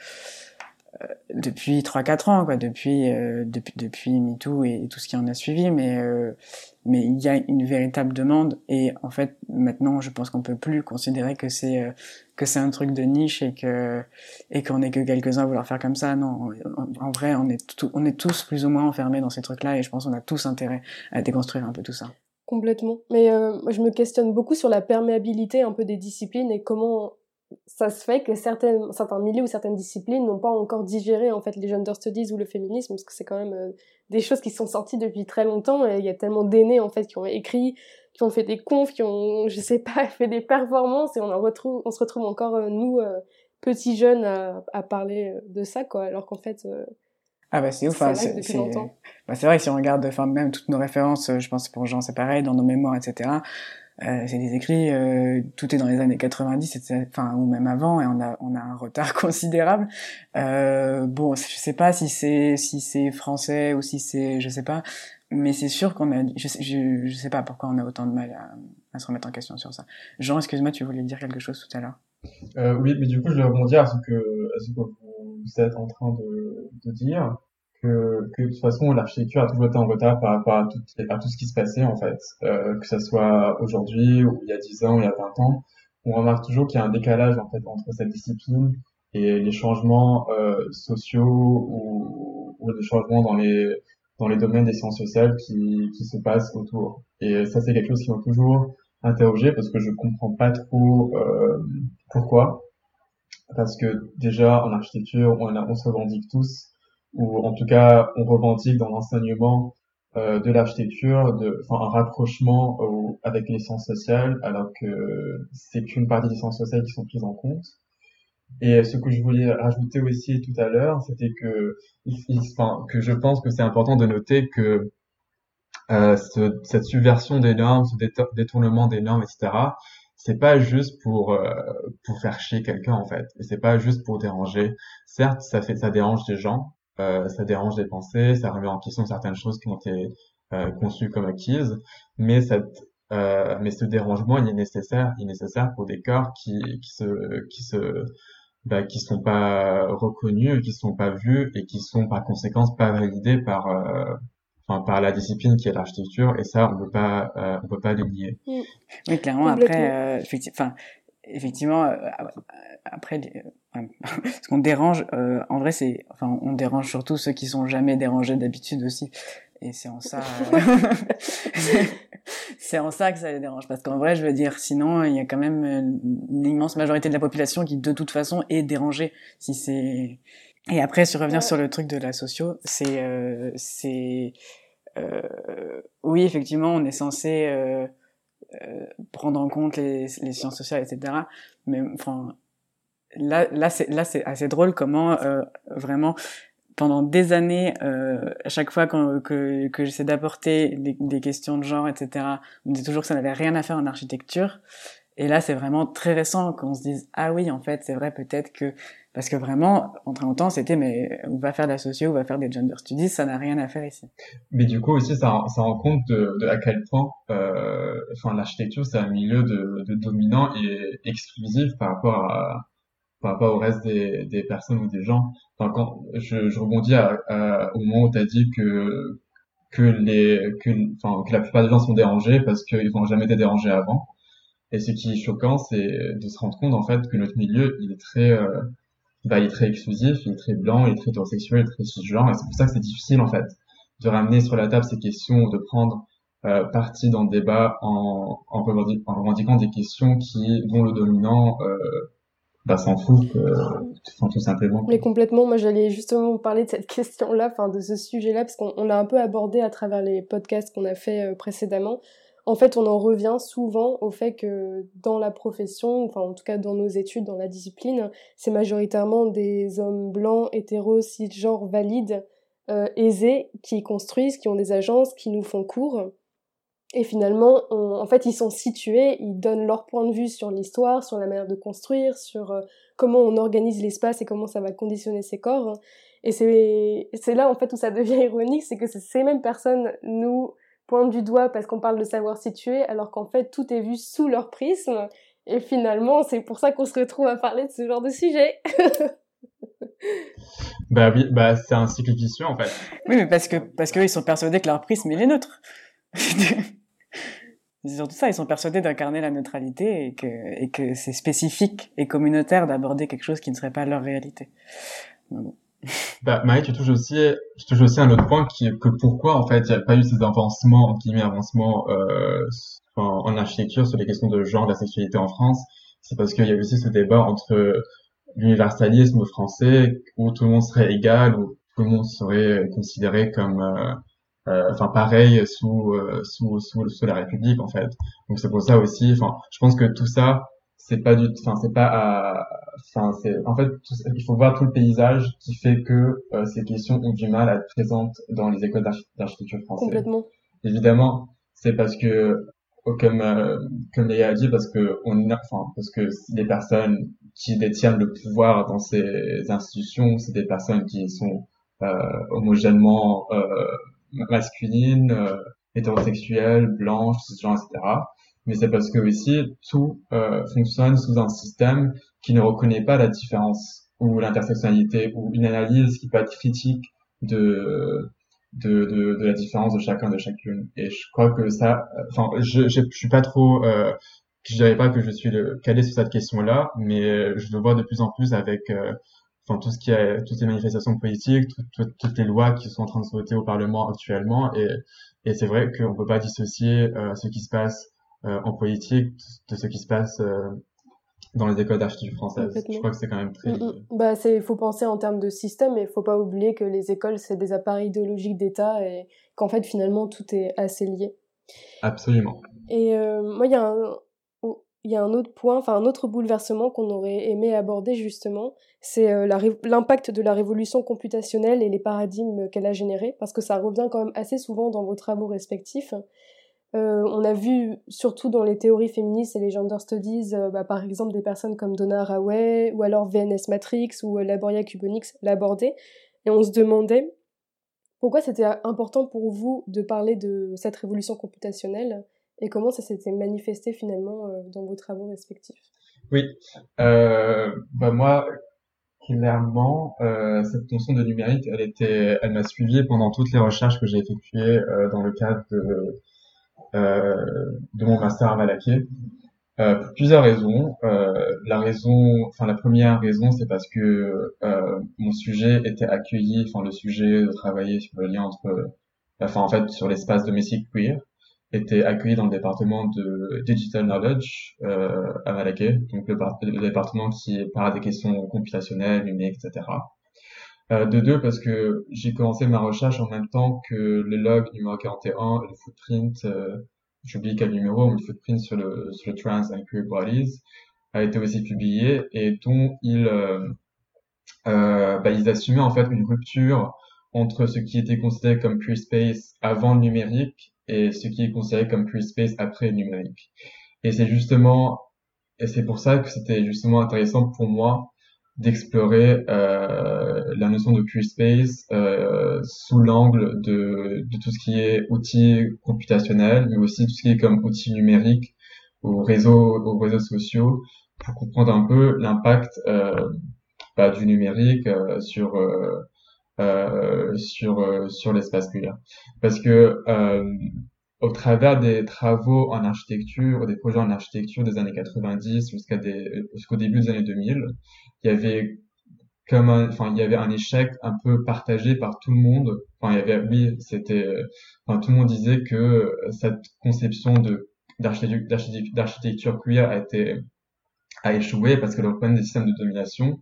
euh depuis trois quatre ans quoi, depuis euh, depuis depuis MeToo et, et, tout ce qui en a suivi, mais euh, mais il y a une véritable demande et en fait maintenant je pense qu'on peut plus considérer que c'est euh, que c'est un truc de niche et que et qu'on est que quelques-uns à vouloir faire comme ça. Non en, vrai on est tout, on est tous plus ou moins enfermés dans ces trucs là et je pense qu'on a tous intérêt à déconstruire un peu tout ça. Complètement. Mais euh, je me questionne beaucoup sur la perméabilité un peu des disciplines et comment ça se fait que certaines, certains milieux ou certaines disciplines n'ont pas encore digéré en fait les gender studies ou le féminisme parce que c'est quand même euh, des choses qui sont sorties depuis très longtemps et il y a tellement d'aînés en fait qui ont écrit, qui ont fait des confs, qui ont je sais pas <laughs> fait des performances et on en retrouve, on se retrouve encore euh, nous euh, petits jeunes à, à, parler de ça quoi alors qu'en fait ah bah c'est ouf, hein, c'est bah, vrai que si on regarde enfin même toutes nos références, je pense pour Jean c'est pareil dans nos mémoires etc. Euh, c'est des écrits, euh, tout est dans les années 90, enfin ou même avant, et on a on a un retard <laughs> considérable. Euh, bon, je sais pas si c'est si c'est français ou si c'est, je sais pas, mais c'est sûr qu'on a, je, sais pas pourquoi on a autant de mal à, à se remettre en question sur ça. Jean, excuse-moi, tu voulais dire quelque chose tout à l'heure. Euh, oui, mais du coup, je vais rebondir à ce que à ce que vous êtes en train de, de dire que, que de toute façon l'architecture a toujours été en retard par rapport à tout, à tout ce qui se passait en fait, euh, que ce soit aujourd'hui ou il y a 10 ans, il y a 20 ans, on remarque toujours qu'il y a un décalage en fait entre cette discipline et les changements euh, sociaux ou, ou les changements dans les dans les domaines des sciences sociales qui, qui se passent autour. Et ça c'est quelque chose qui m'a toujours interrogé parce que je comprends pas trop euh, pourquoi. Parce que déjà en architecture on, on se revendique tous ou en tout cas on revendique dans l'enseignement euh, de l'architecture de enfin un rapprochement au, avec les sciences sociales alors que c'est qu'une partie des sciences sociales qui sont prises en compte Et ce que je voulais rajouter aussi tout à l'heure, c'était que, enfin, que je pense que c'est important de noter que euh, ce, cette subversion des normes, ce détournement des normes, etc., c'est pas juste pour euh, pour faire chier quelqu'un en fait, et c'est pas juste pour déranger. Certes, ça fait ça dérange des gens, euh, ça dérange des pensées, ça remet en question certaines choses qui ont été euh, conçues comme acquises, mais cette euh, mais ce dérangement il est nécessaire, il est nécessaire pour des corps qui qui se qui se bah, qui sont pas reconnus, qui sont pas vus et qui sont par conséquence pas validés par euh, enfin, par la discipline qui est l'architecture et ça on peut pas euh, on peut pas le nier. Mm. Oui clairement après euh, effectivement effectivement euh, après <laughs> ce qu'on dérange en vrai c'est enfin on dérange surtout ceux qui sont jamais dérangés d'habitude aussi et c'est en ça <laughs> c'est en ça que ça les dérange. Parce qu'en vrai, je veux dire, sinon, il y a quand même une immense majorité de la population qui, de toute façon, est dérangée. Si c'est et après, sur revenir sur le truc de la socio, c'est euh, c'est euh, oui, effectivement, on est censé euh, prendre en compte les, les, sciences sociales, etc. Mais enfin, là, là, c'est là, c'est assez drôle comment euh, vraiment pendant des années, euh, à chaque fois que, que j'essaie d'apporter des, des, questions de genre, etc., on me dit toujours que ça n'avait rien à faire en architecture. Et là, c'est vraiment très récent qu'on se dise ah oui, en fait, c'est vrai peut-être que parce que vraiment, en très longtemps, c'était mais on va faire de la socio, on va faire des gender studies, ça n'a rien à faire ici. Mais du coup aussi, ça, ça rend compte de, de à quel point, euh, enfin, l'architecture c'est un milieu de, de dominant et exclusif par rapport à par rapport au reste des, des personnes ou des gens. Enfin, quand je, je rebondis à, à, au moment où tu as dit que que les que enfin que la plupart des gens sont dérangés parce qu'ils n'ont jamais été dérangés avant. Et ce qui est choquant, c'est de se rendre compte en fait que notre milieu, il est très euh, bah, il est très exclusif, il est très blanc, il est très hétérosexuel, il est très cisgenre, et c'est pour ça que c'est difficile en fait de ramener sur la table ces questions, de prendre euh, parti dans le débat en, en, revendiquant des questions qui dont le dominant euh, bah, s'en fout, enfin, tout simplement. Mais complètement, moi j'allais justement parler de cette question-là, enfin de ce sujet-là, parce qu'on l'a un peu abordé à travers les podcasts qu'on a fait euh, précédemment. En fait, on en revient souvent au fait que dans la profession, enfin en tout cas dans nos études, dans la discipline, c'est majoritairement des hommes blancs, hétéros, cisgenres, valides, euh, aisés, qui construisent, qui ont des agences, qui nous font cours. Et finalement, en fait, ils sont situés, ils donnent leur point de vue sur l'histoire, sur la manière de construire, sur euh, comment on organise l'espace et comment ça va conditionner ces corps. Et c'est là, en fait, où ça <laughs> devient ironique, c'est que ces mêmes personnes nous pointent du doigt parce qu'on parle de savoir situer, alors qu'en fait, tout est vu sous leur prisme. Et finalement, c'est pour ça qu'on se retrouve à parler de ce genre de sujet. <laughs> bah oui, bah c'est un cycle vicieux en fait. Oui, mais parce que parce qu'ils sont persuadés que leur prisme est neutre. <laughs> C'est surtout ça, ils sont persuadés d'incarner la neutralité et que, et que c'est spécifique et communautaire d'aborder quelque chose qui ne serait pas leur réalité. Bah, Marie, tu touches aussi, tu touches aussi un autre point qui que pourquoi, en fait, il n'y a pas eu ces avancements, en guillemets, avancements, euh, en, architecture sur les questions de genre, de la sexualité en France. C'est parce qu'il y a aussi ce débat entre l'universalisme français, où tout le monde serait égal, où tout le monde serait considéré comme, euh, euh, enfin pareil sous, euh, sous, sous sous la République en fait. Donc c'est pour ça aussi. Enfin, je pense que tout ça c'est pas du, enfin c'est pas, enfin c'est en fait il faut voir tout le paysage qui fait que euh, ces questions ont du mal à être présentes dans les écoles d'architecture françaises. Complètement. Évidemment, c'est parce que comme comme Léa a dit parce que on enfin parce que les personnes qui détiennent le pouvoir dans ces institutions c'est des personnes qui sont euh, homogènement euh, masculine, euh, hétérosexuelle, blanche, cisgenre, etc. Mais c'est parce que aussi tout euh, fonctionne sous un système qui ne reconnaît pas la différence ou l'intersectionnalité ou une analyse qui peut être critique de de, de, de la différence de chacun de chacune. Et je crois que ça, enfin, je, je, suis pas trop, euh, je dirais pas que je suis calé sur cette question-là, mais je le vois de plus en plus avec euh, enfin tout ce qui est toutes les manifestations politiques, toutes les lois qui sont en train de se voter au Parlement actuellement, et, et c'est vrai qu'on peut pas dissocier euh, ce qui se passe euh, en politique de ce qui se passe euh, dans les écoles d'architecture françaises. Je crois que c'est quand même très. Mm, mm. Bah, c'est, faut penser en termes de système, mais il faut pas oublier que les écoles c'est des appareils idéologiques d'État et qu'en fait finalement tout est assez lié. Absolument. Et moi il y a un, il y a un autre point, enfin un autre bouleversement qu'on aurait aimé aborder justement, c'est euh, l'impact de la révolution computationnelle et les paradigmes qu'elle a générés, parce que ça revient quand même assez souvent dans vos travaux respectifs. Euh, on a vu, surtout dans les théories féministes et les gender studies, euh, bah, par exemple des personnes comme Donna Haraway ou alors VNS Matrix ou Laboria Cubonix l'aborder, et on se demandait pourquoi c'était important pour vous de parler de cette révolution computationnelle et comment ça s'était manifesté finalement euh, dans vos travaux respectifs. Oui, euh, bah moi, clairement, euh, cette notion de numérique, elle était, elle m'a suivi pendant toutes les recherches que j'ai effectuées euh, dans le cadre de, euh, de mon master à Malaké. Euh, pour plusieurs raisons. la raison, enfin la première raison, c'est parce que mon sujet était accueilli, enfin le sujet de travailler sur le lien entre, enfin en fait sur l'espace domestique queer, était accueilli dans le département de Digital Knowledge euh, à Malaké, donc le, département qui parle des questions computationnelles, numériques, etc. Euh, de deux, parce que j'ai commencé ma recherche en même temps que le log numéro 41, le footprint, euh, j'oublie quel numéro, mais le footprint sur le, sur le trans and queer bodies a été aussi publié et dont ils, euh, euh, bah, ils assumaient en fait une rupture entre ce qui était considéré comme queer space avant le numérique et ce qui est considéré comme free space après le numérique. Et c'est justement, et c'est pour ça que c'était justement intéressant pour moi d'explorer euh, la notion de free space euh, sous l'angle de, de tout ce qui est outils computationnels, mais aussi tout ce qui est comme outils numériques ou réseaux, aux réseaux sociaux, pour comprendre un peu l'impact euh, bah, du numérique sur sur sur l'espace queer parce que au travers des travaux en architecture, des projets en architecture des années 90 jusqu'à des jusqu'au début des années 2000, il y avait comme un, enfin il y avait un échec un peu partagé par tout le monde. Enfin il y avait oui c'était enfin tout le monde disait que cette conception de d'architecture d'architecture queer a été a échoué parce qu'elle reprenait des systèmes de domination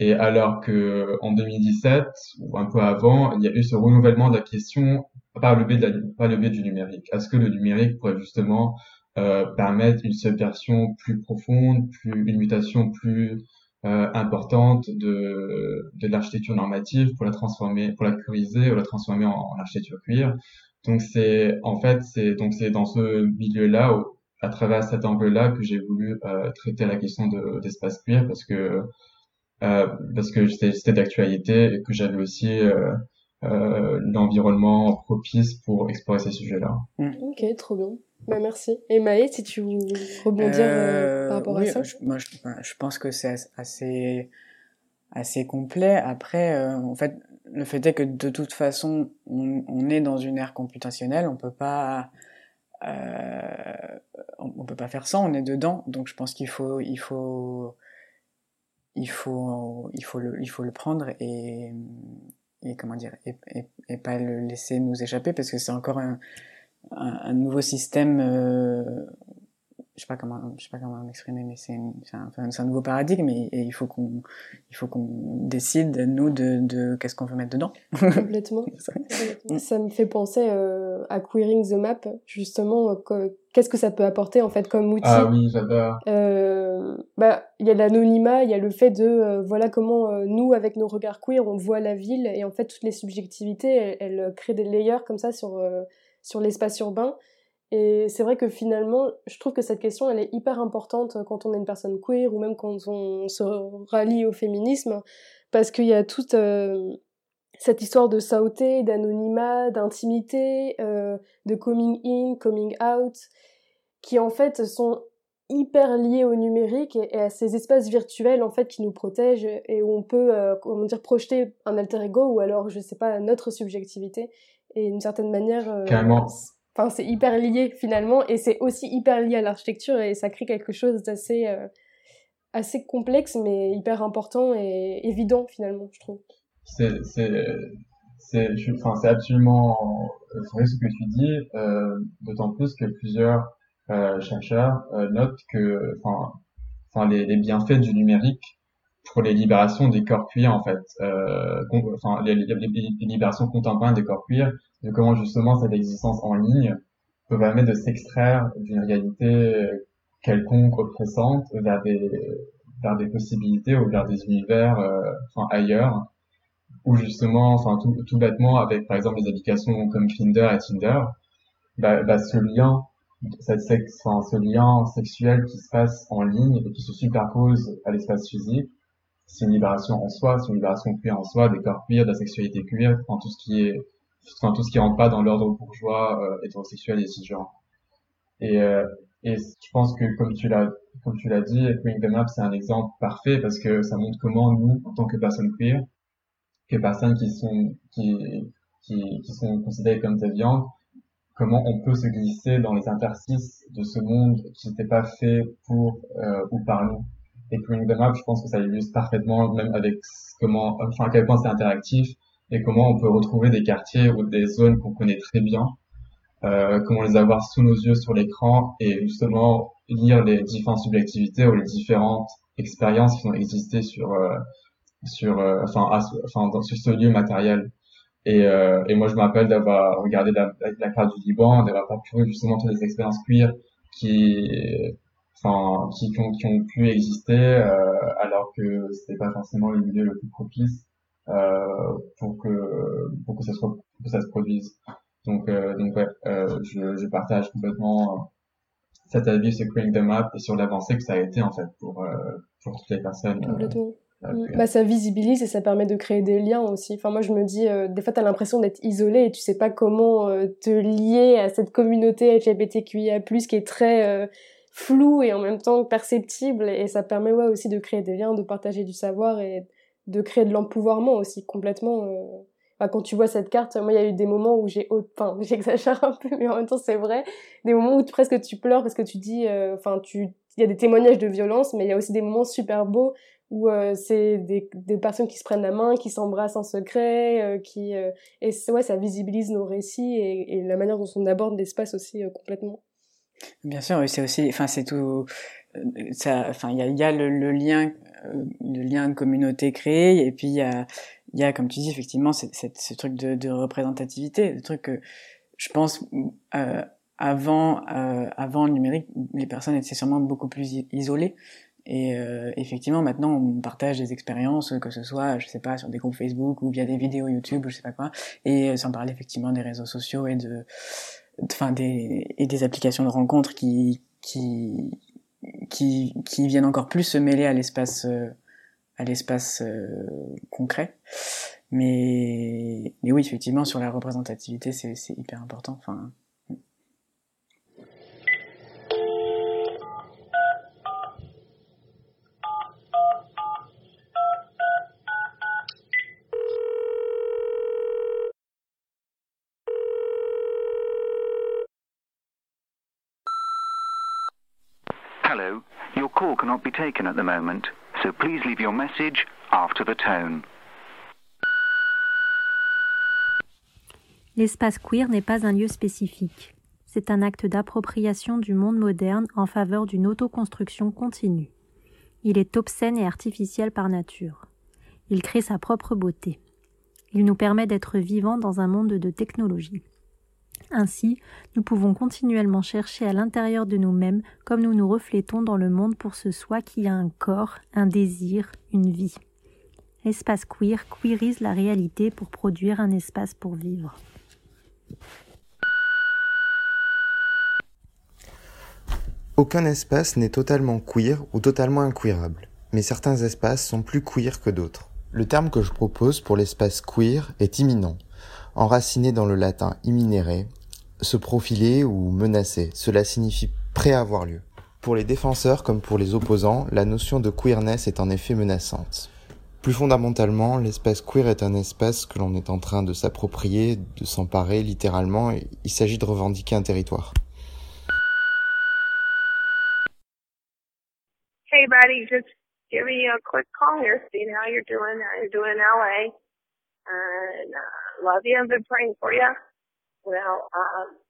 et alors que en 2017 ou un peu avant, il y a eu ce renouvellement de la question par le biais, de la, par le biais du numérique. Est-ce que le numérique pourrait justement euh, permettre une subversion plus profonde, plus une mutation plus euh, importante de, de l'architecture normative pour la transformer, pour la curiser ou la transformer en, architecture queer. Donc c'est en fait c'est donc c'est dans ce milieu-là, à travers cet angle-là, que j'ai voulu euh, traiter la question de d'espace queer parce que euh, parce que c'était d'actualité et que j'avais aussi euh, l'environnement propice pour explorer ces sujets-là. Mm. Ok, trop bien. Bah, merci. Et Maë, si tu veux rebondir euh, par rapport à ça je, Moi, je, pense que c'est assez, assez complet. Après, euh, en fait, le fait est que de toute façon, on, on est dans une ère computationnelle, on peut pas, euh, on, on, peut pas faire ça, on est dedans. Donc, je pense qu'il faut, il faut, il faut, il faut le, il faut le prendre et, et comment dire, et, et, pas le laisser nous échapper parce que c'est encore un, un, un, nouveau système euh, je sais pas comment je sais pas comment m'exprimer mais c'est un, un, nouveau paradigme et, et il faut qu'on il faut qu'on décide nous de, de qu'est-ce qu'on veut mettre dedans. Complètement. <laughs> Ça. Me fait penser euh, à queering the map justement qu'est-ce que ça peut apporter en fait comme outil? Ah oui j'adore. Euh, bah il y a l'anonymat il y a le fait de euh, voilà comment euh, nous avec nos regards queer on voit la ville et en fait toutes les subjectivités elles, elles créent des layers comme ça sur euh, sur l'espace urbain et c'est vrai que finalement, je trouve que cette question, elle est hyper importante quand on est une personne queer ou même quand on se rallie au féminisme, parce qu'il y a toute euh, cette histoire de sauté, d'anonymat, d'intimité, euh, de coming in, coming out, qui en fait sont hyper liés au numérique et, à ces espaces virtuels en fait qui nous protègent et où on peut euh, comment dire projeter un alter ego ou alors je sais pas notre subjectivité et d'une certaine manière euh, Carrément. Enfin, c'est hyper lié finalement, et c'est aussi hyper lié à l'architecture, et ça crée quelque chose d'assez euh, assez complexe, mais hyper important et évident finalement, je trouve. C'est c'est enfin absolument vrai ce que tu dis, euh, d'autant plus que plusieurs euh, chercheurs euh, notent que enfin les, les bienfaits du numérique pour les libérations des corps cuirs en fait, euh, enfin les, libérations contemporaines des corps cuirs de comment justement cette existence en ligne peut permettre de s'extraire d'une réalité quelconque oppressante vers des vers des possibilités ou vers des univers enfin ailleurs. Ou justement enfin tout, tout bêtement avec par exemple des applications comme Tinder et Tinder bah, bah ce lien cette sexe, enfin, ce lien sexuel qui se passe en ligne et qui se superpose à l'espace physique c'est une libération en soi, c'est une libération queer en soi, des corps queer, de la sexualité queer, enfin, tout ce qui est, enfin, tout ce qui rentre pas dans l'ordre bourgeois, euh, hétérosexuel et cisgenre. Et, euh, et je pense que comme tu l'as, comme tu l'as dit, Queen the Map, c'est un exemple parfait parce que ça montre comment nous, en tant que personnes queer, que personnes qui sont, qui, qui, qui sont considérées comme déviantes, comment on peut se glisser dans les interstices de ce monde qui n'était pas fait pour euh, ou par nous et Bring Them Up, je pense que ça illustre parfaitement, même avec comment, enfin, à quel point c'est interactif et comment on peut retrouver des quartiers ou des zones qu'on connaît très bien, euh, comment les avoir sous nos yeux sur l'écran et justement lire les différentes subjectivités ou les différentes expériences qui ont existé sur, euh, sur, euh, enfin, enfin, dans, ce lieu matériel. Et, et moi, je me rappelle d'avoir regardé la, la, carte du Liban, d'avoir parcouru justement toutes les expériences queer qui enfin qui, qui, ont, qui ont pu exister euh, alors que c'était pas forcément le milieu le plus propice euh, pour que pour que ça se que ça se produise. Donc euh, donc ouais, je, je partage complètement cet avis sur Creating the Map et sur l'avancée que ça a été en fait pour pour toutes les personnes. Complètement. Bah, ça visibilise et ça permet de créer des liens aussi. Enfin, moi, je me dis, des fois, tu as l'impression d'être isolé et tu sais pas comment te lier à cette communauté LGBTQIA+, qui est très flou et en même temps perceptible et ça permet ouais aussi de créer des liens, de partager du savoir et de créer de l'empouvoirment aussi complètement. Euh... quand tu vois cette carte, moi il y a eu des moments où j'ai, enfin <laughs> j'exagère un peu, mais en même temps c'est vrai, des moments où presque tu pleures parce que tu dis, euh, enfin tu, il y a des témoignages de violence, mais il y a aussi des moments super beaux où euh, c'est des, des personnes qui se prennent la main, qui s'embrassent en secret, euh, qui et ouais ça visibilise nos récits et, et la manière dont on aborde l'espace aussi complètement. Bien sûr, c'est aussi, enfin c'est tout, euh, ça, enfin il y a, y a le, lien, euh, le lien de communauté créé, et puis il y a, il y a comme tu dis effectivement cette, ce truc de, de, représentativité, le truc que je pense euh, avant, euh, avant le numérique, les personnes étaient sûrement beaucoup plus isolées. Et euh, effectivement, maintenant, on partage des expériences, que ce soit, je sais pas, sur des groupes Facebook ou via des vidéos YouTube ou je sais pas quoi, et sans parler effectivement des réseaux sociaux et de enfin des et des applications de rencontres qui qui qui qui viennent encore plus se mêler à l'espace euh, à l'espace euh, concret. Mais mais oui effectivement sur la représentativité c'est c'est hyper important. Enfin cannot be taken at the moment, so please leave your message after the tone. L'espace queer n'est pas un lieu spécifique. C'est un acte d'appropriation du monde moderne en faveur d'une autoconstruction continue. Il est obscène et artificiel par nature. Il crée sa propre beauté. Il nous permet d'être vivants dans un monde de technologie. Ainsi, nous pouvons continuellement chercher à l'intérieur de nous-mêmes comme nous nous reflétons dans le monde pour ce soi qui a un corps, un désir, une vie. L'espace queer queerise la réalité pour produire un espace pour vivre. Aucun espace n'est totalement queer ou totalement inqueerable, mais certains espaces sont plus queer que d'autres. Le terme que je propose pour l'espace queer est imminent, enraciné dans le latin imminere, se profiler ou menacer. Cela signifie prêt à avoir lieu. Pour les défenseurs comme pour les opposants, la notion de queerness est en effet menaçante. Plus fondamentalement, l'espace queer est un espace que l'on est en train de s'approprier, de s'emparer littéralement, il s'agit de revendiquer un territoire. Hey buddy, just give me a quick call here, how you're doing, how you're doing in LA. And uh, love you, I've been praying for you. Well,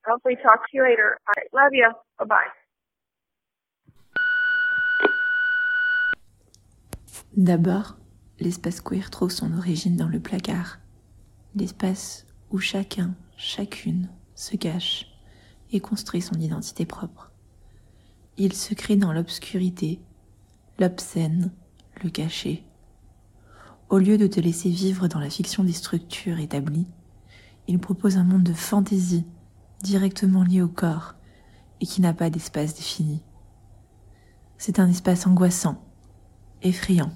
hopefully talk to you later. All right, love you. Bye bye. D'abord, l'espace queer trouve son origine dans le placard. L'espace où chacun, chacune se cache et construit son identité propre. il se crée dans l'obscurité, l'obscène, le caché. Au lieu de te laisser vivre dans la fiction des structures établies, il propose un monde de fantaisie directement lié au corps et qui n'a pas d'espace défini. C'est un espace angoissant, effrayant,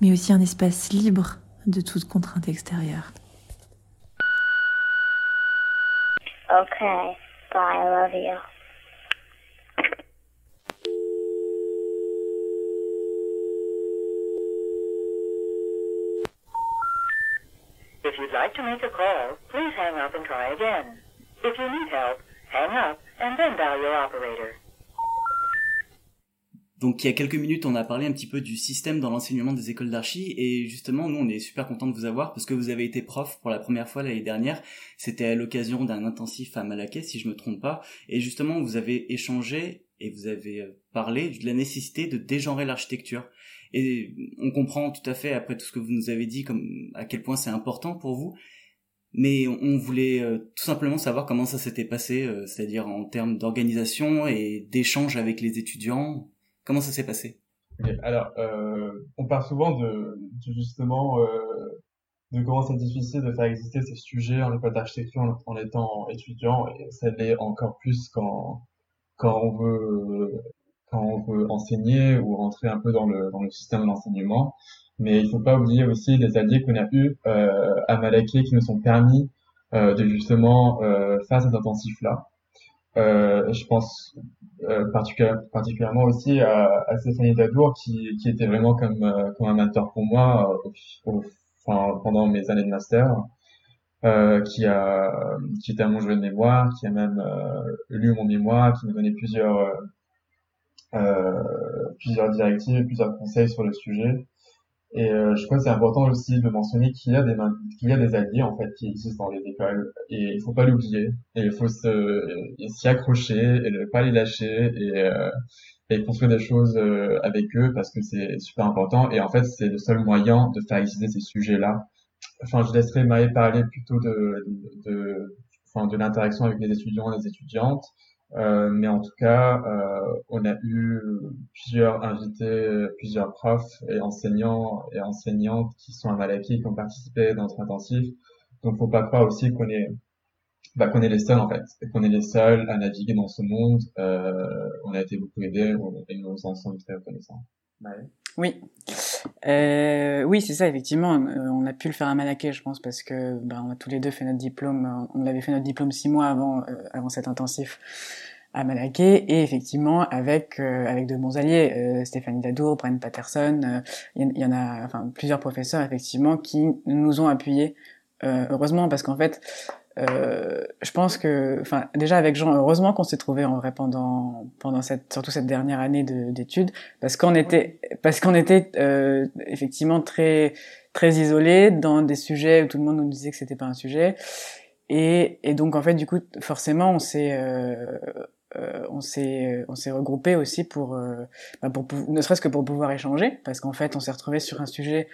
mais aussi un espace libre de toute contrainte extérieure. Okay, bye, I love you. If you'd like to make a call, please hang up and try again. If you need help, hang up and then dial your operator. Donc il y a quelques minutes, on a parlé un petit peu du système dans l'enseignement des écoles d'archi et justement, nous, on est super content de vous avoir parce que vous avez été prof pour la première fois l'année dernière. C'était à l'occasion d'un intensif à Malaquais, si je me trompe pas. Et justement, vous avez échangé et vous avez euh, parlé de la nécessité de dégenrer l'architecture. Et on comprend tout à fait, après tout ce que vous nous avez dit, comme à quel point c'est important pour vous. Mais on voulait euh, tout simplement savoir comment ça s'était passé, euh, c'est-à-dire en termes d'organisation et d'échange avec les étudiants. Comment ça s'est passé? Alors, euh, on parle souvent de, de justement euh, de comment c'est difficile de faire exister ces sujets en école d'architecture en, en, étant étudiant, et ça l'est encore plus quand quand on veut quand on veut enseigner ou rentrer un peu dans le dans le système d'enseignement. Mais il faut pas oublier aussi les alliés qu'on a eu euh, à Malaké qui nous ont permis euh, de justement euh, faire cet intensif là. Euh, je pense particulièrement aussi à, à Stéphanie Dadour qui, était vraiment comme, comme un mentor pour moi pendant mes années de master, qui a qui était à mon jeu de mémoire, qui a même lu mon mémoire, qui m'a donné plusieurs plusieurs directives, plusieurs conseils sur le sujet. Et euh, je crois que c'est important aussi de mentionner qu'il y a des qu'il y a des alliés en fait qui existent dans les écoles et il faut pas l'oublier et il faut se s'y accrocher et ne pas les lâcher et euh, et construire des choses euh, avec eux parce que c'est super important et en fait c'est le seul moyen de faire exister ces sujets là. Enfin, je laisserai Maë parler plutôt de de enfin de l'interaction avec les étudiants et les étudiantes euh, mais en tout cas, euh, on a eu plusieurs invités, plusieurs profs et enseignants et enseignantes qui sont à Malaki, qui ont participé dans notre intensif. Donc, faut pas croire aussi qu'on est, bah, qu'on est les seuls en fait, et qu'on est les seuls à naviguer dans ce monde. Euh, on a été beaucoup aidés et nous en sommes très reconnaissants. Oui, euh, oui, c'est ça. Effectivement, on a pu le faire à Malaquais, je pense, parce que ben, on a tous les deux fait notre diplôme. On avait fait notre diplôme six mois avant, euh, avant cet intensif à Malaquais, et effectivement avec euh, avec de bons alliés, euh, Stéphanie Dadour, Brian Patterson. Il y, y, en a, enfin, plusieurs professeurs effectivement qui nous ont appuyés. heureusement, parce qu'en fait, euh, je pense que, enfin, déjà avec Jean, heureusement qu'on s'est trouvé en vrai pendant pendant cette, surtout cette dernière année d'études, parce qu'on était, parce qu'on était euh, effectivement très très isolés dans des sujets où tout le monde nous disait que c'était pas un sujet, et et donc en fait du coup forcément on s'est euh, euh on s'est on s'est regroupé aussi pour, euh, bah pour ne serait-ce que pour pouvoir échanger, parce qu'en fait on s'est retrouvé sur un sujet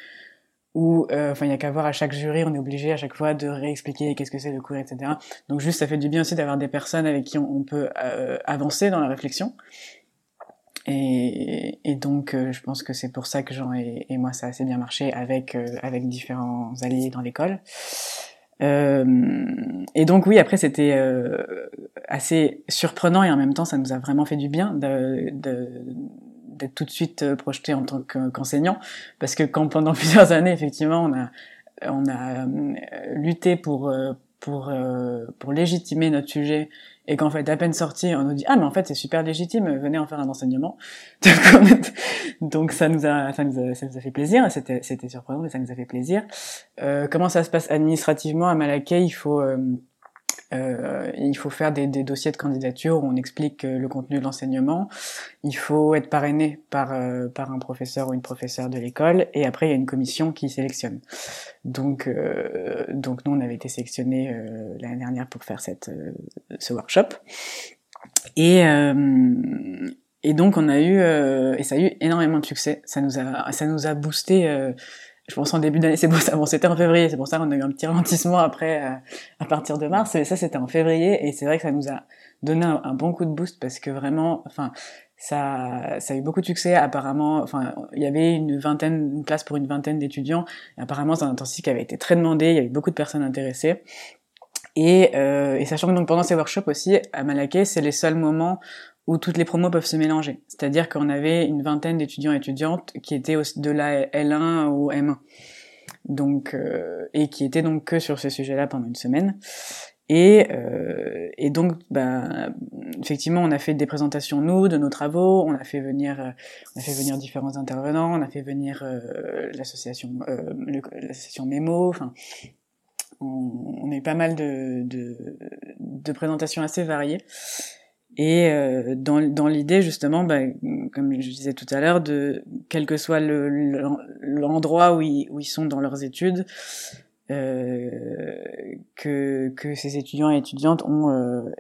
où euh, enfin il y a qu'à voir à chaque jury on est obligé à chaque fois de réexpliquer qu'est-ce que c'est le cours etc donc juste ça fait du bien aussi d'avoir des personnes avec qui on, peut euh, avancer dans la réflexion. Et, et donc euh, je pense que c'est pour ça que Jean et, moi ça a assez bien marché avec avec différents alliés dans l'école. Et donc oui après c'était assez surprenant et en même temps ça nous a vraiment fait du bien de, de tout de suite euh, projeté en tant qu'enseignant, parce que quand pendant <laughs> plusieurs années, effectivement, on a, on a euh, lutté pour, euh, pour, pour légitimer notre sujet, et qu'en fait, à peine sorti, on nous dit ah mais en fait c'est super légitime, venez en faire un enseignement. <laughs> Donc ça nous a, ça nous a, ça nous a fait plaisir, c'était, surprenant, mais ça nous a fait plaisir. Euh, comment ça se passe administrativement à Malakai? Il faut euh, il faut faire des, des, dossiers de candidature où on explique euh, le contenu de l'enseignement. Il faut être parrainé par, euh, par un professeur ou une professeure de l'école. Et après, il y a une commission qui sélectionne. Donc, euh, donc nous, on avait été sélectionnés l'année dernière pour faire cette, ce workshop. Et, et donc, on a eu, et ça a eu énormément de succès. Ça nous a, ça nous a boosté je pense en début d'année, c'est pour ça, bon, c'était en février, c'est pour ça qu'on a eu un petit ralentissement après, euh, à partir de mars, et ça c'était en février, et c'est vrai que ça nous a donné un, bon coup de boost parce que vraiment, enfin, ça, ça a eu beaucoup de succès. Apparemment, enfin, il y avait une vingtaine, une place pour une vingtaine d'étudiants. Apparemment, c'est un intensif qui avait été très demandé. Il y avait beaucoup de personnes intéressées. Et, euh, et sachant que donc pendant ces workshops aussi, à Malaké, c'est les seuls moments où toutes les promos peuvent se mélanger. C'est-à-dire qu'on avait une vingtaine d'étudiants et étudiantes qui étaient de la L1 au M1. Donc, euh, et qui étaient donc que sur ce sujet-là pendant une semaine. Et, euh, et donc, ben, effectivement, on a fait des présentations nous de nos travaux, on a fait venir, euh, on a fait venir différents intervenants, on a fait venir euh, l'association, euh, l'association Mémo. Enfin, on, on, a eu pas mal de, de, de présentations assez variées. Et euh, dans, dans l'idée justement, bah, comme je disais tout à l'heure, de quel que soit l'endroit le, où, ils, où ils sont dans leurs études, euh, que, que ces étudiants et étudiantes ont euh,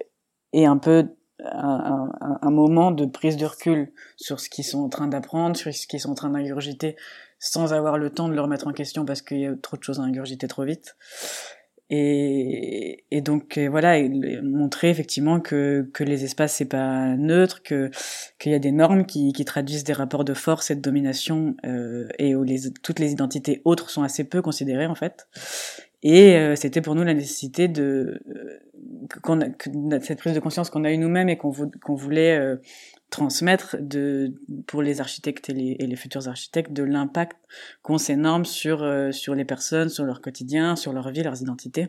et un peu un, un, un, moment de prise de recul sur ce qu'ils sont en train d'apprendre, sur ce qu'ils sont en train d'ingurgiter, sans avoir le temps de le remettre en question parce qu'il y a trop de choses à ingurgiter trop vite. Et, et donc euh, voilà, montrer effectivement que, que les espaces c'est pas neutre, que qu'il y a des normes qui, qui traduisent des rapports de force et de domination euh, et où les, toutes les identités autres sont assez peu considérées en fait. Et euh, c'était pour nous la nécessité de euh, qu'on cette prise de conscience qu'on a eu nous-mêmes et qu'on qu'on voulait euh, transmettre pour les architectes et les, futurs architectes de l'impact qu'ont ces normes sur, euh, sur les personnes, sur leur quotidien, sur leur vie, leurs identités.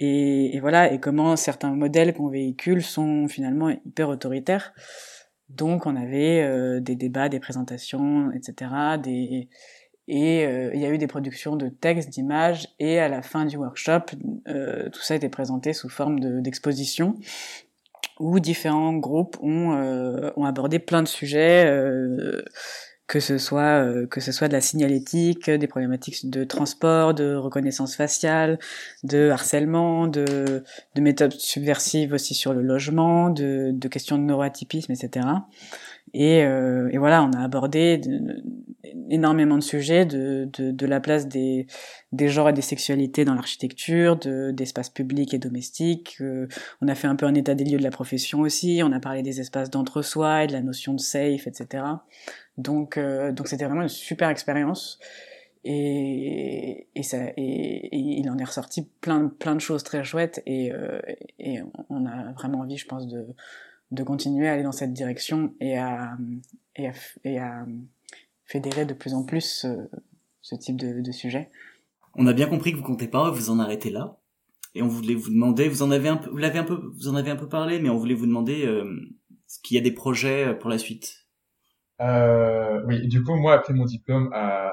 Et, voilà, et comment certains modèles qu'on véhicule sont finalement hyper autoritaires. Donc on avait euh, des débats, des présentations, etc. Et euh, il y a eu des productions de textes, d'images, et à la fin du workshop, tout ça a été présenté sous forme d'exposition où différents groupes ont, euh, ont abordé plein de sujets, euh, que ce soit euh, que ce soit de la signalétique, des problématiques de transport, de reconnaissance faciale, de harcèlement, de, de méthodes subversives aussi sur le logement, de, de questions de neuroatypisme, etc. Et, euh, et, voilà, on a abordé énormément de sujets, de, de, la place des, des genres et des sexualités dans l'architecture, d'espaces publics et domestiques. Euh, on a fait un peu un état des lieux de la profession aussi. On a parlé des espaces d'entre-soi et de la notion de safe, etc. Donc, euh, donc c'était vraiment une super expérience. Et, et, ça, et, il en est ressorti plein, plein de choses très chouettes. Et, euh, et on a vraiment envie, je pense, de de continuer à aller dans cette direction et à, et à, et à fédérer de plus en plus ce, ce type de, de, sujet. On a bien compris que vous comptez pas vous en arrêtez là. Et on voulait vous demander, vous en avez un peu, vous l'avez un peu, vous en avez un peu parlé, mais on voulait vous demander euh, ce qu'il y a des projets pour la suite. Euh, oui, du coup, moi, après mon diplôme à,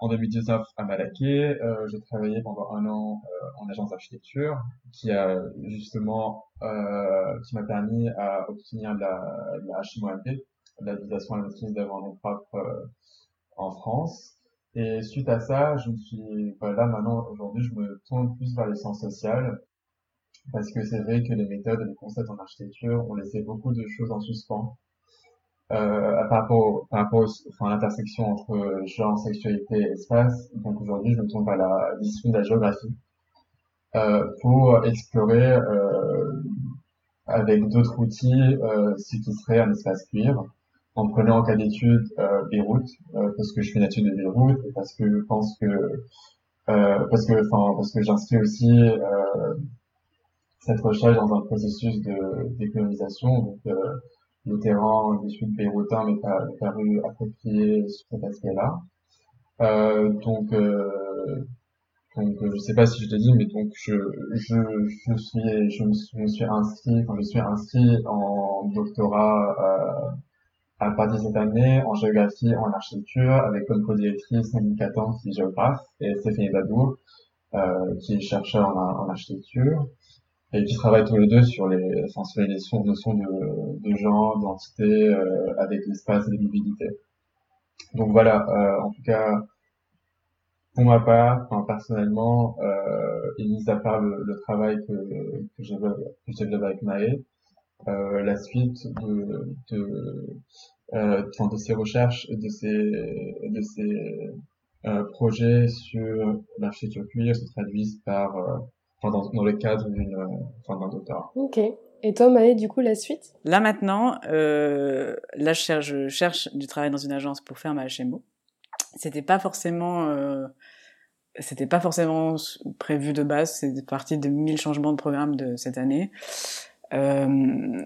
en 2019 à Malaké, euh, j'ai travaillé pendant un an euh, en agence d'architecture, qui a justement, euh, qui m'a permis à obtenir la, la HMOMP, la à la maîtrise d'œuvre en propre euh, en France. Et suite à ça, je me suis, voilà, maintenant, aujourd'hui, je me tourne plus vers les sciences sociales, parce que c'est vrai que les méthodes et les concepts en architecture ont laissé beaucoup de choses en suspens euh, par rapport, à l'intersection entre genre, sexualité et espace. Donc aujourd'hui, je me tourne vers la discipline de la géographie euh, pour explorer euh, avec d'autres outils euh, ce qui serait un espace cuir en prenant en cas d'étude euh, Beyrouth euh, parce que je une étude de Beyrouth et parce que je pense que euh, parce que enfin parce que j'inscris aussi euh, cette recherche dans un processus de décolonisation donc le terrain des sud béroutin m'est paru approprié sur cet aspect-là. Euh, donc, euh, donc, je sais pas si je t'ai dit, mais donc je, je, je suis, je me suis, inscrit, enfin, je suis inscrit en doctorat euh, à partir de cette année en géographie, en architecture, avec comme co-directrice Nadia Katan, qui est géographe, et Stéphanie Badou, euh, qui est chercheur en architecture et qui travaillent tous les deux sur les, enfin, sur les notions, de, de genre, d'identité, euh, avec l'espace et les mobilités. Donc voilà, euh, en tout cas, pour ma part, enfin, personnellement, euh, et mis à part le, le travail que, que j'ai développe avec Maë, euh, la suite de, de, euh, de ces recherches et de ces, de ces euh, projets sur l'architecture cuir se traduisent par euh, dans, dans, le cadre d'une, enfin, d'un doctorat. Ok, Et toi, Maë, du coup, la suite? Là maintenant, euh, là je cherche, je cherche du travail dans une agence pour faire ma HMO. C'était pas forcément, euh, c'était pas forcément prévu de base. C'est parti de mille changements de programme de cette année. Euh,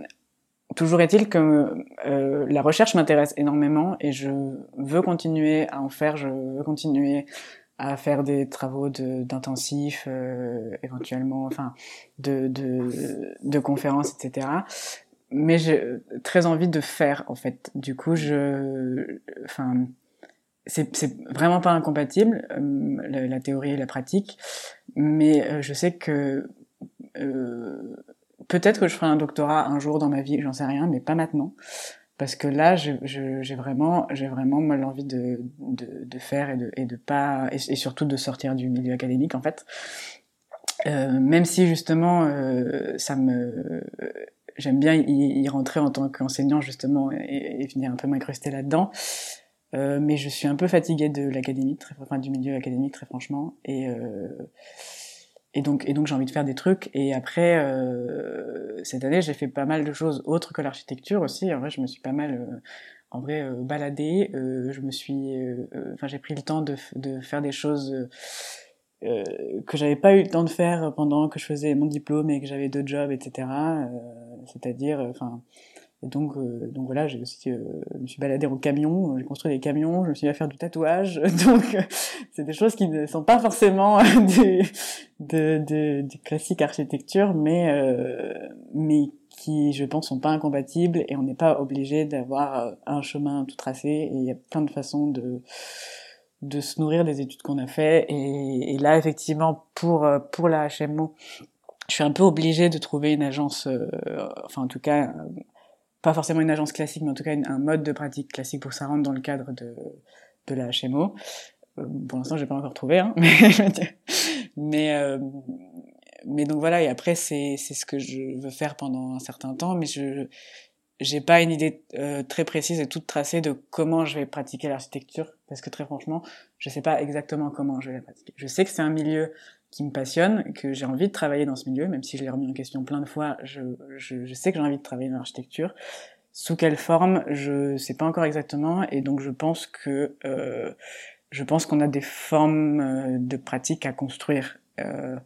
toujours est-il que euh, la recherche m'intéresse énormément et je veux continuer à en faire. Je veux continuer à faire des travaux d'intensifs, euh, éventuellement, enfin, de, de, de conférences, etc. Mais j'ai très envie de faire, en fait. Du coup, je, enfin, c'est vraiment pas incompatible, euh, la, théorie et la pratique, mais euh, je sais que euh, peut-être que je ferai un doctorat un jour dans ma vie, j'en sais rien, mais pas maintenant parce que là j'ai vraiment j'ai vraiment moi l'envie de, de, de faire et de et de pas et, surtout de sortir du milieu académique en fait. Euh, même si justement euh, ça me j'aime bien y, y, rentrer en tant qu'enseignant justement et, et, venir un peu m'incruster là-dedans. Euh, mais je suis un peu fatiguée de l'académie enfin du milieu académique très franchement. Et euh, et donc, et donc j'ai envie de faire des trucs. Et après, euh, cette année, j'ai fait pas mal de choses autres que l'architecture aussi. En vrai, je me suis pas mal, euh, en vrai, euh, baladée. Euh, je me suis, euh, enfin, j'ai pris le temps de, de faire des choses que j'avais pas eu le temps de faire pendant que je faisais mon diplôme et que j'avais deux jobs, etc. C'est-à-dire, enfin, donc, euh, donc voilà, j'ai aussi, euh, je me suis baladé en camion, j'ai construit des camions, je me suis mis à faire du tatouage. <laughs> Donc, euh, c'est des choses qui ne sont pas forcément <laughs> du, de, de, du classique architecture, mais, mais qui, je pense, sont pas incompatibles et on n'est pas obligé d'avoir un chemin tout tracé. Et il y a plein de façons de de se nourrir des études qu'on a fait. Et, là, effectivement, pour pour la HMO, je suis un peu obligée de trouver une agence, enfin en tout cas pas forcément une agence classique, mais en tout cas un mode de pratique classique pour que ça rentre dans le cadre de, de la HMO. Euh, pour l'instant, j'ai pas encore trouvé, hein, <laughs> mais mais, euh, mais donc voilà. Et après, c'est c'est ce que je veux faire pendant un certain temps, mais je j'ai pas une idée euh, très précise et toute tracée de comment je vais pratiquer l'architecture, parce que très franchement, je sais pas exactement comment je vais la pratiquer. Je sais que c'est un milieu qui me passionne, que j'ai envie de travailler dans ce milieu, même si je l'ai remis en question plein de fois, je, je, je sais que j'ai envie de travailler dans l'architecture. Sous quelle forme, je sais pas encore exactement, et donc je pense que euh, je pense qu'on a des formes euh, de pratique à construire. Euh,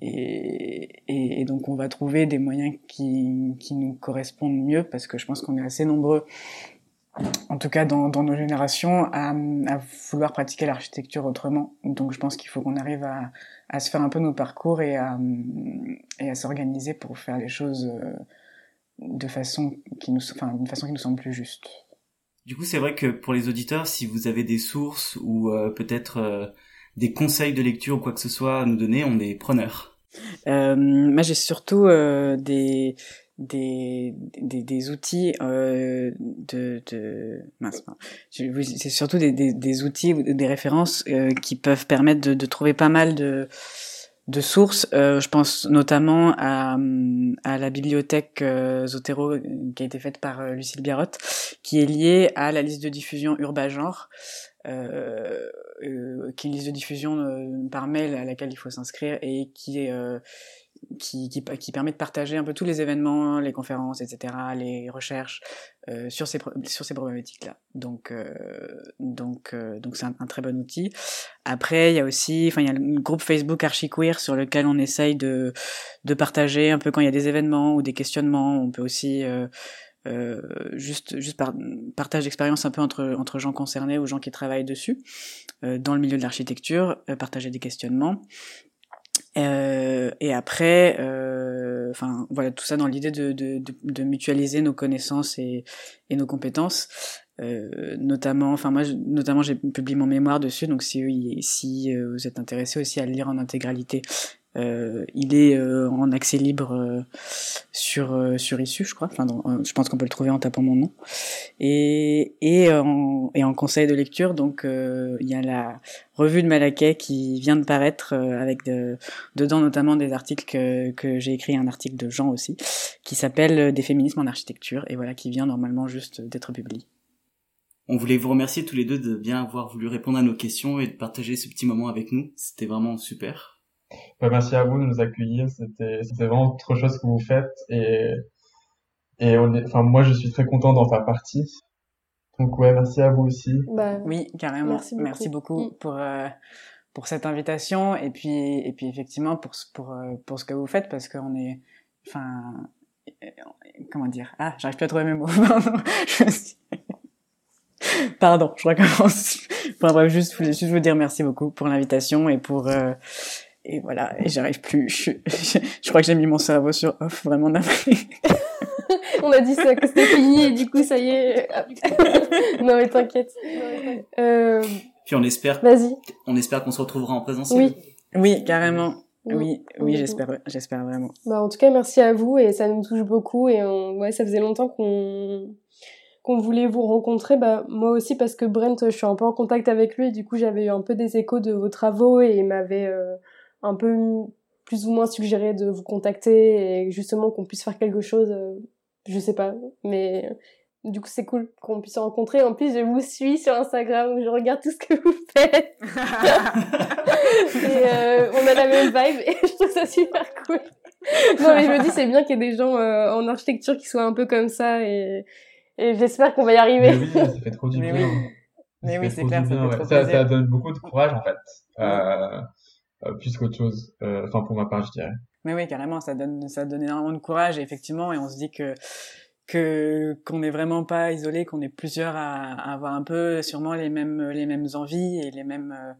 et, et, et, donc on va trouver des moyens qui, qui nous correspondent mieux, parce que je pense qu'on est assez nombreux en tout cas dans, dans nos générations, à, à vouloir pratiquer l'architecture autrement. Donc je pense qu'il faut qu'on arrive à, à, se faire un peu nos parcours et à, et à s'organiser pour faire les choses euh, de façon qui nous, enfin, d'une façon qui nous semble plus juste. Du coup, c'est vrai que pour les auditeurs, si vous avez des sources ou euh, peut-être euh, des conseils de lecture ou quoi que ce soit à nous donner, on est preneurs. Euh, moi, j'ai surtout des, des, des, des outils euh, de, de mince, c'est surtout des, des, des, outils ou des références euh, qui peuvent permettre de, de, trouver pas mal de, de sources. Euh, je pense notamment à, à la bibliothèque euh, Zotero qui a été faite par euh, Lucille Biarotte, qui est liée à la liste de diffusion Urbagenre. Euh, euh, qui est une liste de diffusion par mail à laquelle il faut s'inscrire et qui est qui, qui, qui, permet de partager un peu tous les événements, les conférences, etc., les recherches euh, sur ces sur ces problématiques-là. Donc euh, donc euh, donc c'est un, très bon outil. Après il y a aussi, enfin il y a le groupe Facebook Archiqueer sur lequel on essaye de de partager un peu quand il y a des événements ou des questionnements. On peut aussi euh, euh, juste juste par partage d'expérience un peu entre entre gens concernés ou gens qui travaillent dessus euh, dans le milieu de l'architecture, euh, partager des questionnements. Euh, et après, euh, enfin voilà, tout ça dans l'idée de, de, de, de, mutualiser nos connaissances et, et nos compétences. Euh, notamment, enfin moi, notamment j'ai publié mon mémoire dessus, donc si, si euh, vous êtes intéressé aussi à le lire en intégralité, euh, il est euh, en accès libre euh, sur euh, sur Issue, je crois. Enfin, dans, je pense qu'on peut le trouver en tapant mon nom. Et et en, et en conseil de lecture, donc il y a la revue de Malaquais qui vient de paraître avec de, dedans notamment des articles que, que j'ai écrit, un article de Jean aussi, qui s'appelle Des féminismes en architecture et voilà qui vient normalement juste d'être publié. On voulait vous remercier tous les deux de bien avoir voulu répondre à nos questions et de partager ce petit moment avec nous. C'était vraiment super. Bah, merci à vous de nous accueillir. C'était, c'était vraiment trop chose que vous faites et, et on est, enfin, moi, je suis très content d'en faire partie. Donc, ouais, merci à vous aussi. Bah, Oui, carrément. Merci beaucoup. Merci beaucoup Mm. pour euh, pour cette invitation et puis et puis effectivement pour ce- pour euh, pour ce que vous faites parce qu'on est enfin euh, comment dire? Ah j'arrive plus à trouver mes mots <laughs> pardon je suis- <laughs> pardon je recommence enfin bref juste je voulais juste vous dire merci beaucoup pour l'invitation et pour euh, et voilà et j'arrive plus je, je, je crois que j'ai mis mon cerveau sur off vraiment navré <laughs> on a dit ça que c'était fini et du coup ça y est. <laughs> non mais t'inquiète. Euh, Puis on espère, Vas-y. on espère qu'on se retrouvera en présentiel. Oui. oui carrément Oui. oui oui Oui. j'espère j'espère vraiment Bah, en tout cas, merci à vous et ça nous touche beaucoup et on- ouais, ça faisait longtemps qu'on qu'on voulait vous rencontrer. Bah, moi aussi parce que Brent, je suis un peu en contact avec lui et du coup j'avais eu un peu des échos de vos travaux et il m'avait euh, un peu plus ou moins suggéré de vous contacter et justement qu'on puisse faire quelque chose. euh, je sais pas, mais euh, du coup c'est cool qu'on puisse se rencontrer. En plus, je vous suis sur Instagram, je regarde tout ce que vous faites <laughs> et euh, on a la même vibe et je trouve ça super cool. Non mais je me dis c'est bien qu'il y ait des gens euh, en architecture qui soient un peu comme ça et, et j'espère qu'on va y Mais arriver. oui, ça fait trop du Mais bien. oui. Ça Mais oui, c'est clair, ça bien, fait ouais. trop Ça, donne beaucoup de courage, en fait. Euh, plus qu'autre chose. Euh, Enfin, pour ma part, je dirais. Mais oui, carrément, ça donne, ça donne énormément de courage, effectivement, et on se dit que que qu'on n'est vraiment pas isolé, qu'on est plusieurs à, à avoir un peu sûrement les mêmes les mêmes envies et les mêmes euh,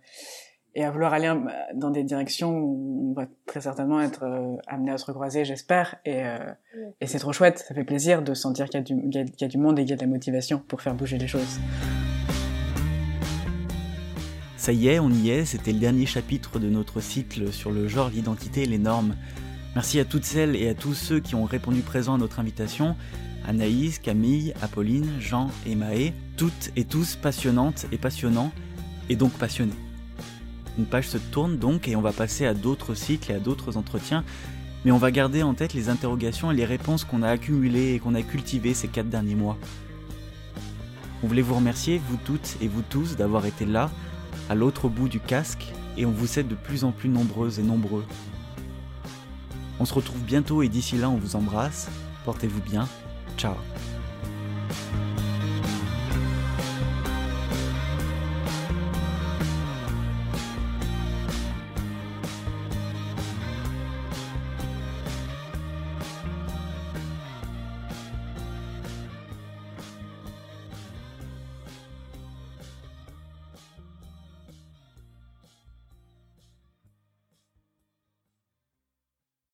et à vouloir aller euh, dans des directions où on va très certainement être euh, amené à se recroiser, j'espère. Et euh, Ouais. et c'est trop chouette, ça fait plaisir de sentir qu'il y a du qu'il y qu'il y a du monde et qu'il y a de la motivation pour faire bouger les choses. Ça y est, on y est, c'était le dernier chapitre de notre cycle sur le genre, l'identité et les normes. Merci à toutes celles et à tous ceux qui ont répondu présent à notre invitation. Anaïs, Camille, Apolline, Jean et Maë, toutes et tous passionnantes et passionnants, et donc passionnés. Une page se tourne donc et on va passer à d'autres cycles et à d'autres entretiens, mais on va garder en tête les interrogations et les réponses qu'on a accumulées et qu'on a cultivées ces quatre derniers mois. On voulait vous remercier, vous toutes et vous tous, d'avoir été là, à l'autre bout du casque, et on vous sait de plus en plus nombreuses et nombreux. On se retrouve bientôt et d'ici là on vous embrasse, portez-vous bien, ciao.